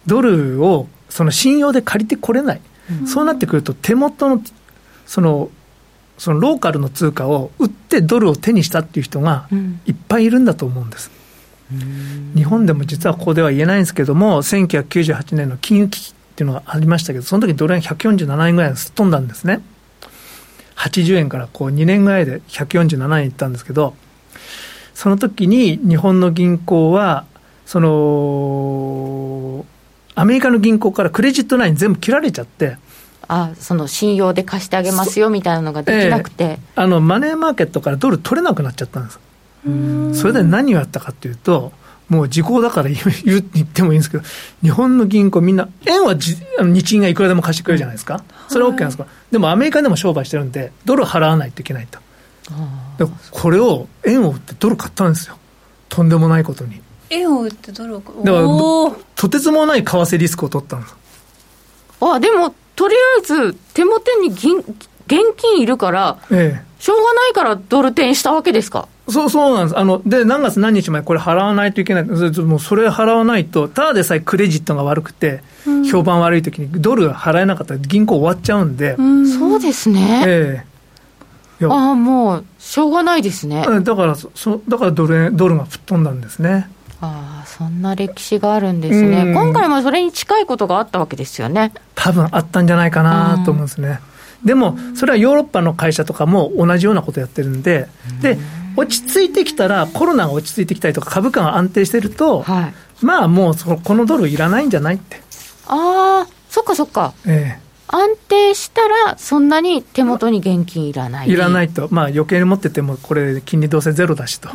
S2: ドルをその信用で借りてこれない、そうなってくると、手元のそのそのローカルの通貨を売ってドルを手にしたっていう人がいっぱいいるんだと思うんです。日本でも実はここでは言えないんですけども、1998年の金融危機っていうのがありましたけど、その時ドル円147円ぐらいすっ飛んだんですね。80円からこう2年ぐらいで147円いったんですけど、その時に日本の銀行は、その、アメリカの銀行からクレジットライン全部切られちゃって、
S1: あその信用で貸してあげますよみたいなのができなくて、え
S2: ー、あのマネーマーケットからドル取れなくなっちゃったんです。それで何をやったかというともう時効だから言言ってもいいんですけど日本の銀行みんな円はじ日銀がいくらでも貸してくれるじゃないですか。それは OK なんですか、でもアメリカでも商売してるんでドル払わないといけないと。でこれを円を売ってドル買ったんですよ。とんでもないことに。
S3: 円を売ってドルを
S2: だからとてつもない為替リスクを取ったんです。
S1: あでもとりあえず手元に銀現金いるから、ええ、しょうがないからドル転したわけですか？
S2: そうそうなんです。あの、で、何月何日前これ払わないといけない。もうそれ払わないと、ただでさえクレジットが悪くて、うん、評判悪い時にドル払えなかったら銀行終わっちゃうんで。
S1: うん、そうですね。ええああ、もう、しょうがないですね。
S2: だから、そだからドルドルが吹っ飛んだんですね。
S1: ああ、そんな歴史があるんですね。今回もそれに近いことがあったわけですよね。
S2: 多分あったんじゃないかなと思うんですね。でも、それはヨーロッパの会社とかも同じようなことやってるんで、で、落ち着いてきたら、コロナが落ち着いてきたりとか、株価が安定してると、はい、まあもうその、このドルいらないんじゃないって。
S1: ああ、そっかそっか。
S2: ええ
S1: 安定したら、そんなに手元に現金いらない。
S2: いらないと、まあ余計に持ってても、これ、金利どうせゼロだしと。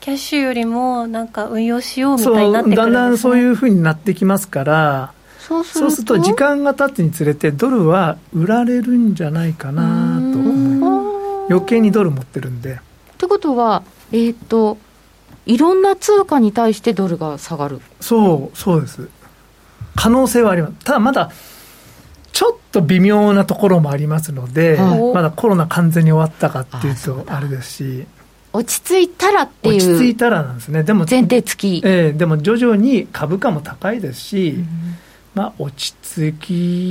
S3: キャッシュよりもなんか運用しようみたいになってくるんです、ね、
S2: だんだんそういうふうになってきますから、
S1: そうすると？
S2: 時間が経つにつれて、ドルは売られるんじゃないかなと思い、余計にドル持ってるんで、
S1: ってことは、えっ、と、いろんな通貨に対してドルが下がる。
S2: そう、そうです。可能性はあります。ただまだ、ちょっと微妙なところもありますので、
S1: はい
S2: まだコロナ完全に終わったかっていうとあれですし、
S1: 落ち着いたらって
S2: 落ち着
S1: いう
S2: いたらなんですね。でも、
S1: 前提付き。
S2: ええでも徐々に株価も高いですし、まあ、落ち着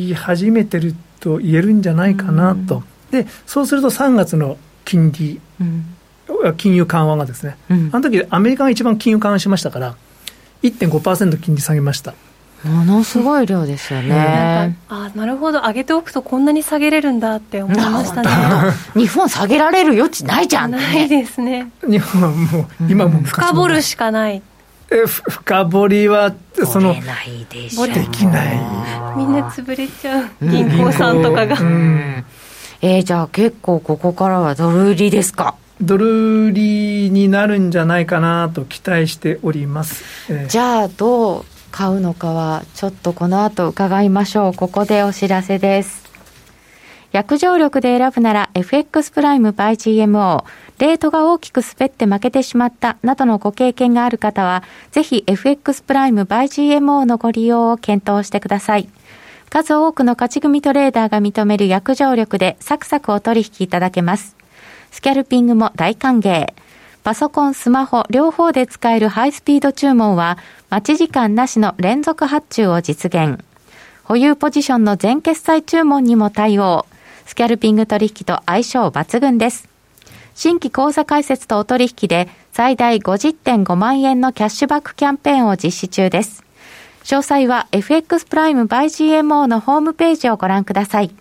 S2: き始めてると言えるんじゃないかなと、でそうすると3月の金利、
S1: うん
S2: 金融緩和がですね、
S1: うん。
S2: あの時アメリカが一番金融緩和しましたから、1.5%金利下げました。
S1: ものすごい量ですよね。
S3: かあなるほど。上げておくとこんなに下げれるんだって思いましたね。
S1: 日本下げられる余地ないじゃん。って
S3: ない
S1: ね。
S3: ですね。
S2: 日本はもう、今も昔も。
S3: 深掘るしかない。
S2: えふ深掘りは、その
S1: 掘れ、ないでしょ。
S3: で
S2: きない。
S3: みんな潰れちゃう。銀行さんとかが、
S2: うん。
S1: えー、じゃあ結構ここからはドル売りですか？
S2: ドル売りになるんじゃないかなと期待しております。ええ
S1: じゃあどう買うのかはちょっとこの後伺いましょう。ここでお知らせです。約定力で選ぶなら FX プライム by GMO。レートが大きく滑って負けてしまったなどのご経験がある方は、ぜひ FX プライム by GMO のご利用を検討してください。数多くの勝ち組トレーダーが認める約定力でサクサクお取引いただけます。スキャルピングも大歓迎。パソコン、スマホ、両方で使えるハイスピード注文は、待ち時間なしの連続発注を実現。保有ポジションの全決済注文にも対応。スキャルピング取引と相性抜群です。新規口座開設とお取引で最大50.5万円のキャッシュバックキャンペーンを実施中です。詳細は FX プライム by GMO のホームページをご覧ください。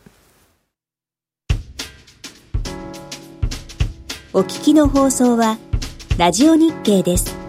S4: お聞きの放送はラジオ日経です。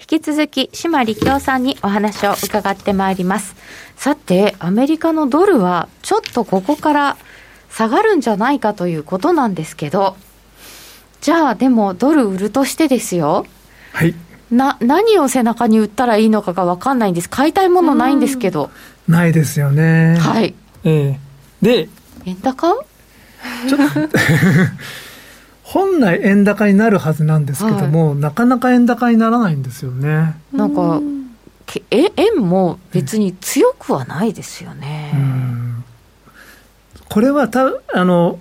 S1: 引き続き、島力夫さんにお話を伺ってまいります。さて、アメリカのドルは、ちょっとここから下がるんじゃないかということなんですけど、じゃあ、でも、ドル売るとしてですよ。
S2: はい。
S1: な、何を背中に売ったらいいのかがわかんないんです。買いたいものないんですけど。
S2: ないですよね。
S1: はい。
S2: ええで、
S1: 円高
S2: ちょっと本来円高になるはずなんですけども、なかなか円高にならないんですよね。
S1: なんか、けえ円も別に強くはないですよね。
S2: うんこれはたあの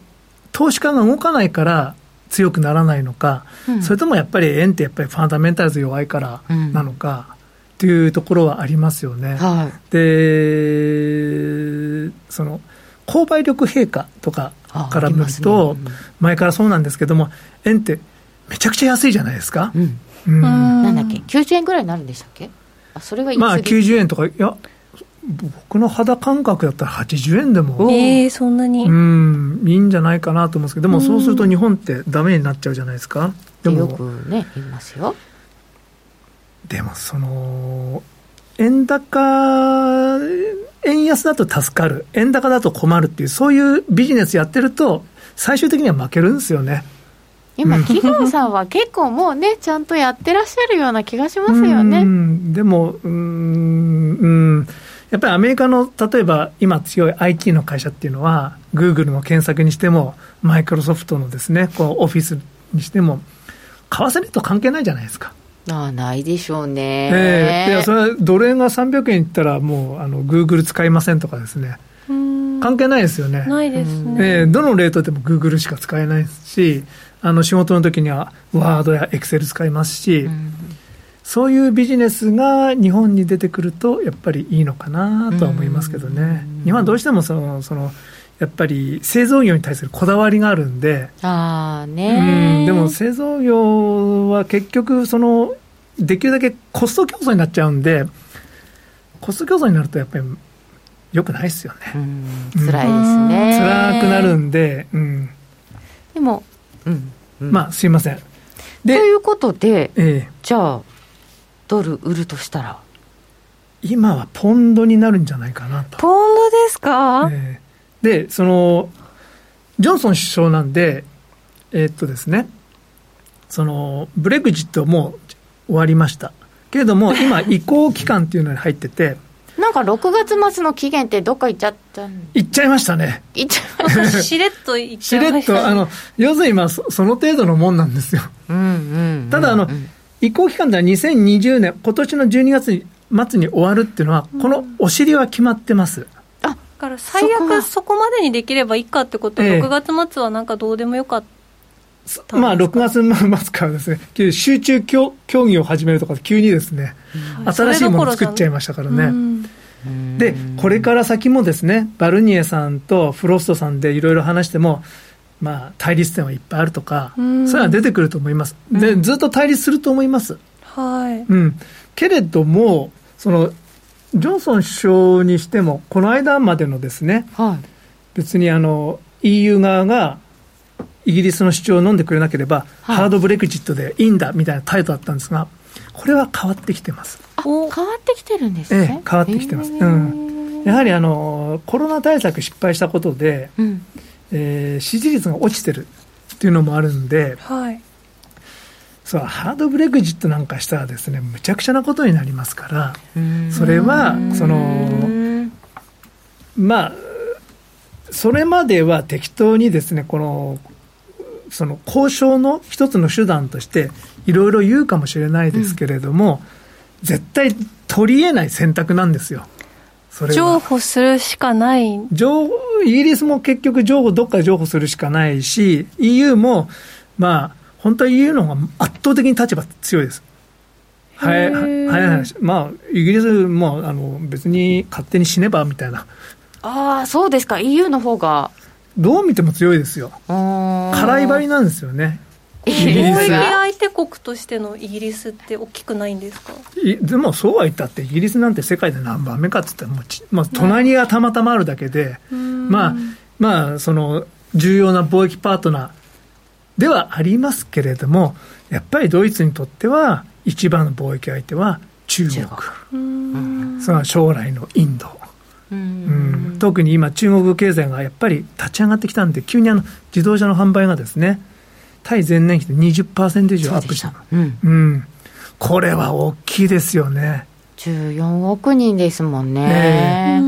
S2: 投資家が動かないから強くならないのか、
S1: うん
S2: それともやっぱり円ってやっぱりファンダメンタルズ弱いから
S1: うん
S2: なのかっていうところはありますよね。
S1: はい。
S2: でその購買力陛下とかから見る
S1: あ
S2: と、
S1: ありますね
S2: 前からそうなんですけども円ってめちゃくちゃ安いじゃないですか。
S1: うん。
S2: うん
S3: うん
S1: なんだっけ ?90 円ぐらいになるんでしたっけ？あ、それはいつ
S2: まあ
S1: で
S2: 90円とかいや僕の肌感覚だったら80円でも、
S3: えー、そんなに、
S2: うん、いいんじゃないかなと思うんですけど、でもそうすると日本ってダメになっちゃうじゃないですか。でも
S1: よくね、言いますよ。
S2: でも、その、円高、円安だと助かる、円高だと困るっていう、そういうビジネスやってると、最終的には負けるんですよね。
S1: 今、企業さんは結構もうね、ちゃんとやってらっしゃるような気がしますよね。
S2: でも、うん、うん、やっぱりアメリカの例えば今強い IT の会社っていうのは、グーグルの検索にしても、マイクロソフトのですね、このオフィスにしても、為替レート関係ないじゃないですか。
S1: ああないでしょうね。
S2: えー、いやそれはドル円が300円いったら、もうあのグーグル使いませんとかですね。関係ないですよね。
S3: ないですね。
S2: えー、どのレートでもグーグルしか使えないし、あの仕事の時にはワードやエクセル使いますし、そういうビジネスが日本に出てくると、やっぱりいいのかなとは思いますけどね。日本はどうしてもその、その、やっぱり製造業に対するこだわりがあるんで、
S1: あね
S2: うん、でも製造業は結局、その、できるだけコスト競争になっちゃうんで、コスト競争になるとやっぱりよくないですよね。
S1: 辛いですね。
S2: 辛くなるんで、うん、
S1: でも、
S2: うんうん、まあすいません。
S1: ということで、ええ、じゃあ、ドル売るとしたら？
S2: 今はポンドになるんじゃないかなと。
S3: ポンドですか、
S2: ええ、で、その、ジョンソン首相なんで、えー、っとですね、その、ブレグジットも終わりました。けれども、今、移行期間っていうのに入ってて、
S1: なんか6月末の期限ってどっか行っちゃった
S2: 行っちゃいましたね。
S1: 行っちゃいました。
S3: しれっと行っちゃいました、ね、しれっと、
S2: あの、要するに今そ、その程度のもんなんですよ。
S1: うんうんうんうん、
S2: ただ、あの、移行期間では2020年、今年の12月末に終わるっていうのは、このお尻は決まってます。
S3: あだから最悪そこまでにできればいいかってこと、ええ、6月末はなんかどうでもよかった。
S2: まあ、6月末からですね、集中競技を始めるとか、急にですね、新しいものを作っちゃいましたからね。で、これから先もですね、バルニエさんとフロストさんでいろいろ話しても、まあ、対立点はいっぱいあるとか、そういうのは出てくると思います。で、ずっと対立すると思います。
S3: はい。
S2: うん。けれども、その、ジョンソン首相にしても、この間までのですね、はい、別にあの、EU 側が、イギリスの主張を飲んでくれなければ、はい、ハードブレグジットでいいんだみたいな態度だったんですが、これは変わってきてます。
S1: 変わってきてるんですね。
S2: ええ、変わってきてます。うん。やはりあの、コロナ対策失敗したことで、うん、えー、支持率が落ちてるっていうのもあるんで、
S3: はい。
S2: そうハードブレグジットなんかしたらですねむちゃくちゃなことになりますからそれはそのまあそれまでは適当にですねこのその交渉の一つの手段としていろいろ言うかもしれないですけれども、うん、絶対取り得ない選択なんですよ。
S3: 譲歩するしかない。イ
S2: ギリスも結局譲歩、どっかで譲歩するしかないし、EU も、まあ、本当は EU の方が圧倒的に立場強いです。はい、早い話。まあ、イギリスも、あの、別に勝手に死ねば、みたいな。
S1: ああ、そうですか。EU の方が。
S2: どう見ても強いですよ。辛い張りなんですよね。
S3: イギリス相手国としてのイギリスって大きくないんですか？
S2: でもそうは言ったってイギリスなんて世界で何番目かっつったらもうまあ、隣がたまたまあるだけで、まあまあその重要な貿易パートナーではありますけれどもやっぱりドイツにとっては一番の貿易相手は中国。その将来のインド。うん、特に今、中国経済がやっぱり立ち上がってきたんで、急にあの自動車の販売がですね、対前年比で20%以上アップした。うん、うん、これは大きいですよね。
S1: 14億人ですもんね。
S2: ね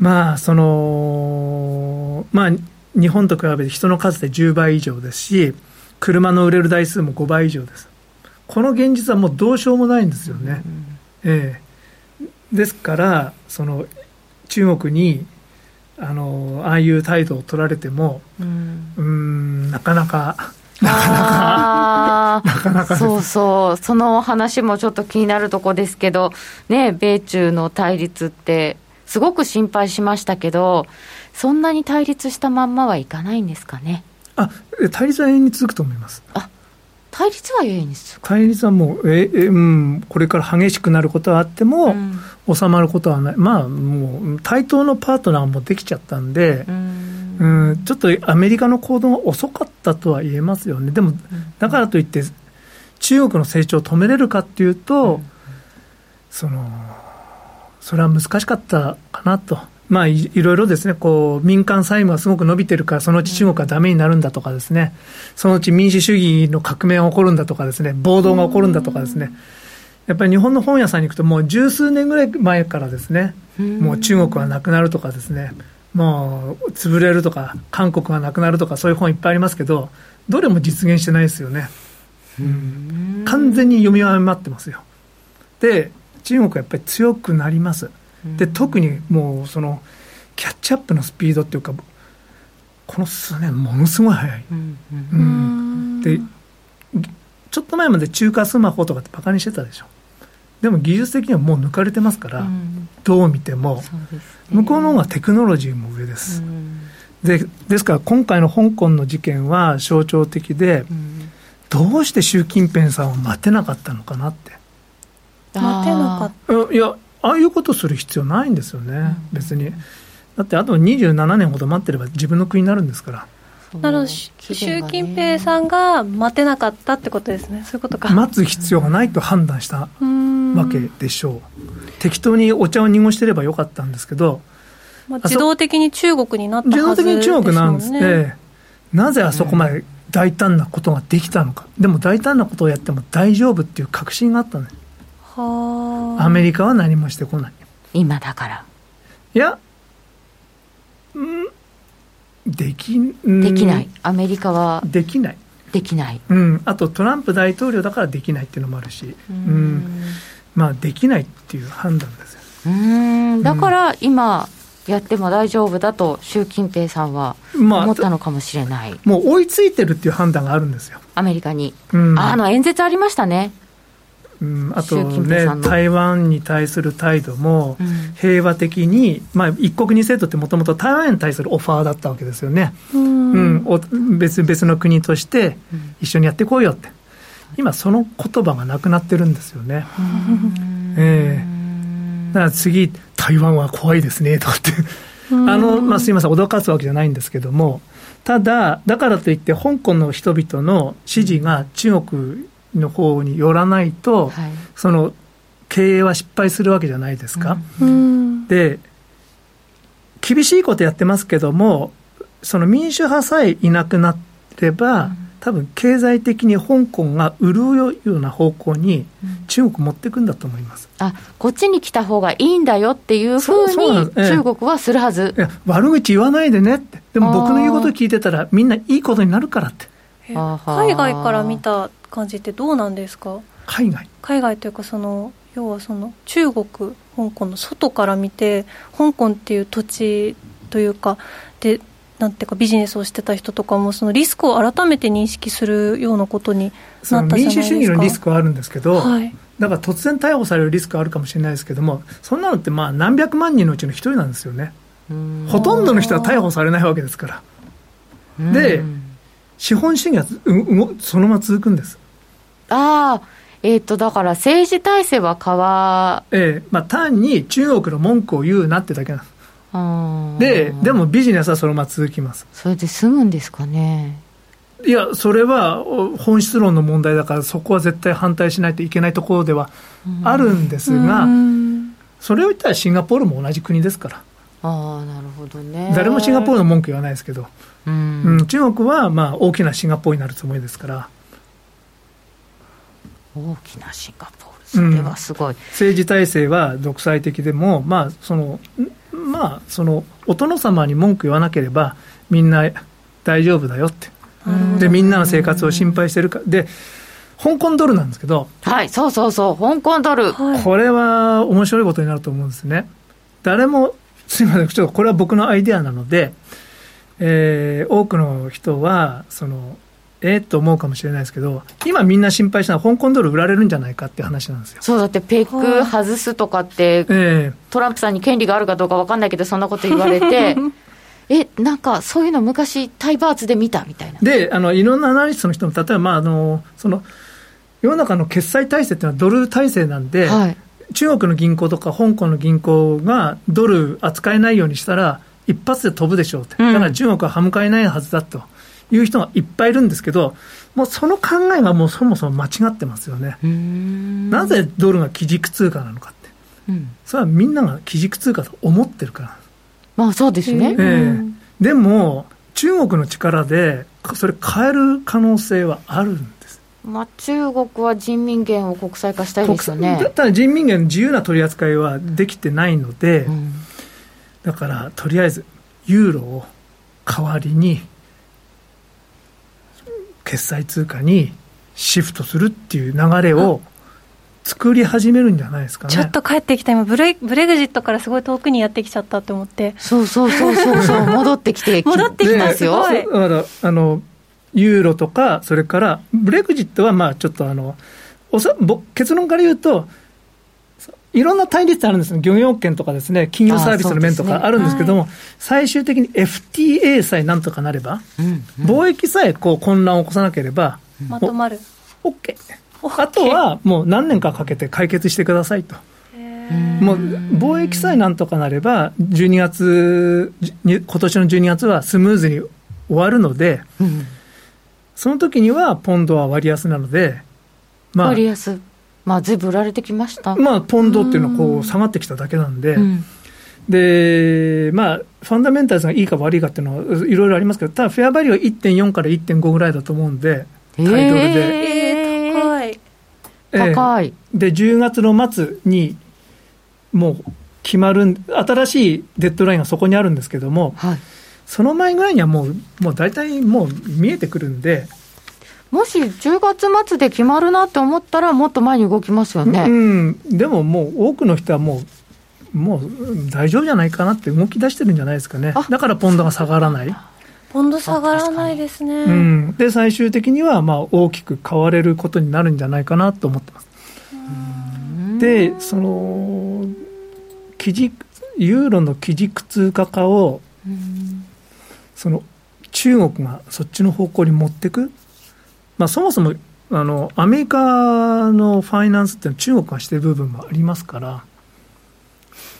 S2: まあ、その、まあ、日本と比べて人の数で10倍以上ですし、車の売れる台数も5倍以上です。この現実はもうどうしようもないんですよね。うん、ええ。ですから、その中国にあのああいう態度を取られても、うん、うんなかなかなかなか、なかなか
S1: そうそう、その話もちょっと気になるとこですけど、ね、米中の対立って、すごく心配しましたけど、そんなに対立したまんまはいかないんですかね？
S2: あ対立は永遠に続くと思います。
S1: あ対立は永遠に続く
S2: 対立はもう、ええうん、これから激しくなることはあっても、うん、収まることはない、まあ、もう対等のパートナーもできちゃったんで、うんうんちょっとアメリカの行動が遅かったとは言えますよね、でも、だからといって、中国の成長を止めれるかっていうと、うん、そのそれは難しかったかなと。まあい、いろいろですね、こう、民間債務がすごく伸びてるから、そのうち中国はだめになるんだとかですね、そのうち民主主義の革命が起こるんだとかですね、暴動が起こるんだとかですね、やっぱり日本の本屋さんに行くと、もう十数年ぐらい前からですね、もう中国はなくなるとかですね、もう潰れるとか、韓国がなくなるとか、そういう本いっぱいありますけど、どれも実現してないですよね。うん、完全に読み誤ってますよ。で、中国はやっぱり強くなります。で特にもうそのキャッチアップのスピードっていうかこの数年ものすごい速い、うんうん、でちょっと前まで中華スマホとかってバカにしてたでしょ。でも技術的にはもう抜かれてますから、うん、どう見ても、ね、向こうの方がテクノロジーも上です、でですから今回の香港の事件は象徴的で、どうして習近平さんを待てなかったのかなって。
S3: 待てなかった。
S2: いやああいうことする必要ないんですよね、うん、別に。だってあと27年ほど待ってれば自分の国になるんですから。
S3: なるほど、習近平さんが待てなかったってことですね、そういうことか。
S2: 待つ必要がないと判断したわけでしょう。適当にお茶を濁してればよかったんですけど、
S3: まあ、自動的に中国になったはずです、ね、
S2: 自動的に中国なんですね。なぜあそこまで大胆なことができたのか、でも大胆なことをやっても大丈夫っていう確信があったんです。アメリカは何もしてこない。
S1: 今だから。
S2: いやうんでき
S1: できない。アメリカは。
S2: できない。
S1: できない、
S2: うん、あとトランプ大統領だからできないっていうのもあるし。うん。まあできないっていう判断ですよ。
S1: うん。だから今、やっても大丈夫だと習近平さんは思ったのかもしれない、ま
S2: あ、もう追いついてるっていう判断があるんですよ。
S1: アメリカに、うん、あの演説ありましたね
S2: うん、あとね、台湾に対する態度も平和的に、まあ、一国二制度ってもともと台湾に対するオファーだったわけですよね、うん、うん、別別の国として一緒にやっていこうよって、今、その言葉がなくなってるんですよね。えー、だから次、台湾は怖いですねとかって。あの、まあ、すみません、脅かすわけじゃないんですけども、ただ、だからといって、香港の人々の支持が中国の方によらないと、はい、その経営は失敗するわけじゃないですか。うん、で厳しいことやってますけどもその民主派さえいなくなれば、うん、多分経済的に香港が潤うような方向に中国持っていくんだと思います、
S1: うん、あこっちに来た方がいいんだよっていうふうに中国はするはず、
S2: いや悪口言わないでねって。でも僕の言うこと聞いてたらみんないいことになるからって
S3: 海外から見た感じってどうなんですか？
S2: 海外。
S3: 海外というかその要はその中国香港の外から見て香港っていう土地というかでなんていうかビジネスをしてた人とかもそのリスクを改めて認識するようなことになったじゃないですか。民主主義
S2: のリスクはあるんですけど、はい、だから突然逮捕されるリスクはあるかもしれないですけどもそんなのってまあ何百万人のうちの一人なんですよね。ほとんどの人は逮捕されないわけですから。で資本主義はそのまま続くんです
S1: ああ、えっ、ー、と、だから政治体制は変わ
S2: ええまあ、単に中国の文句を言うなってだけなんです。で、でもビジネスはそのまま続きます。
S1: それで済むんですかね。
S2: いや、それは本質論の問題だから、そこは絶対反対しないといけないところではあるんですが、それを言ったらシンガポールも同じ国ですから。
S1: ああ、なるほどね。
S2: 誰もシンガポールの文句言わないですけど、うん、うん、中国はまあ大きなシンガポールになるつもりですから。
S1: 大きなシンガポール、それはすごい、うん、
S2: 政治体制は独裁的でも、まあそのまあ、そのお殿様に文句言わなければ、みんな大丈夫だよって、でみんなの生活を心配してるか、で香港ドルなんですけど、
S1: はい、そうそうそう、香港ドル、
S2: これは面白いことになると思うんですね。誰もすみません、ちょっとこれは僕のアイデアなので、えー、多くの人はそのえー、と思うかもしれないですけど、今みんな心配したのは、香港ドル売られるんじゃないかって話なんですよ。
S1: そうだって、ペック外すとかって、えー、トランプさんに権利があるかどうか分かんないけど、そんなこと言われて、え、なんかそういうの昔、タイバーツで見たみたいな。
S2: で、あのいろんなアナリストの人も、例えば、まあ、あのその世の中の決済体制っていうのはドル体制なんで、はい、中国の銀行とか香港の銀行がドル扱えないようにしたら、一発で飛ぶでしょうって、だから中国は歯向かえないはずだという人がいっぱいいるんですけど、もうその考えがもうそもそも間違ってますよね。なぜドルが基軸通貨なのかって、うん、それはみんなが基軸通貨と思ってるから。
S1: まあそうですね。え
S2: ー、でも、中国の力で、それ変える可能性はあるんです。
S1: まあ、中国は人民元を国際化したいですよね。
S2: だったら人民元の自由な取り扱いはできてないので、うん、だからとりあえずユーロを代わりに決済通貨にシフトするっていう流れを作り始めるんじゃないですかね。
S3: ちょっと帰ってきた今ブレ、ブレグジットからすごい遠くにやってきちゃったと思って。
S1: そうそうそうそうそう、戻ってきて、
S3: 戻ってきますよ。だ
S2: からあのユーロとか、それからブレグジットはまあちょっとあのおさ結論から言うと、いろんな対立あるんですね、漁業権とかですね、金融サービスの面とかあるんですけども、ねはい、最終的に FTA さえなんとかなれば、うんうん、貿易さえこう混乱を起こさなければ、
S3: まとまる。
S2: OK。あとはもう何年かかけて解決してくださいと。もう貿易さえなんとかなれば、12月、今年の12月はスムーズに終わるので、うん、その時にはポンドは割安なので、
S1: まあ、割安。まあ、ずいぶん売られてきました。
S2: まあ、ポンドっていうのはこう下がってきただけなんで、うん、で、まあ、ファンダメンタルズがいいか悪いかっていうのは、いろいろありますけど、ただ、フェアバリューは1.4から1.5ぐらいだと思うんで、
S1: タイドルで。えー、高い。高い。
S2: で、10月の末に、もう決まる、新しいデッドラインがそこにあるんですけども、はい、その前ぐらいにはもう、もう大体もう見えてくるんで、
S1: もし10月末で決まるなって思ったら、もっと前に動きますよね。
S2: うん、でももう、多くの人はもう、もう大丈夫じゃないかなって動き出してるんじゃないですかね。だからポンドが下がらない。
S3: ポンド下がらないですね。う
S2: ん、で、最終的にはまあ大きく買われることになるんじゃないかなと思ってます。で、その、基軸、ユーロの基軸通貨化を、その、中国がそっちの方向に持っていくまあ、そもそもあのアメリカのファイナンスってのは中国がしてる部分もありますから、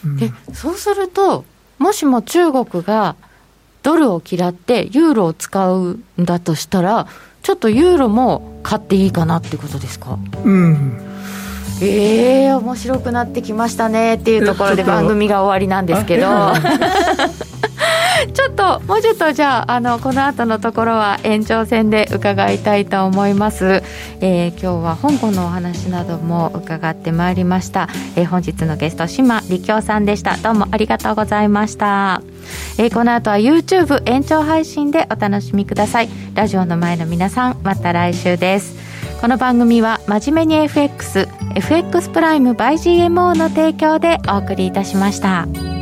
S1: うん、えそうすると、もしも中国がドルを嫌ってユーロを使うんだとしたら、ちょっとユーロも買っていいかなってことですか？
S2: うん。
S1: ええー、面白くなってきましたねっていうところで番組が終わりなんですけど。ちょっともうちょっとじゃああのこの後のところは延長戦で伺いたいと思います、えー、今日は香港のお話なども伺ってまいりました、えー、本日のゲスト島理京さんでした。どうもありがとうございました。えー、この後は YouTube 延長配信でお楽しみください。ラジオの前の皆さんまた来週です。この番組は真面目に FX FX プライム by GMO の提供でお送りいたしました。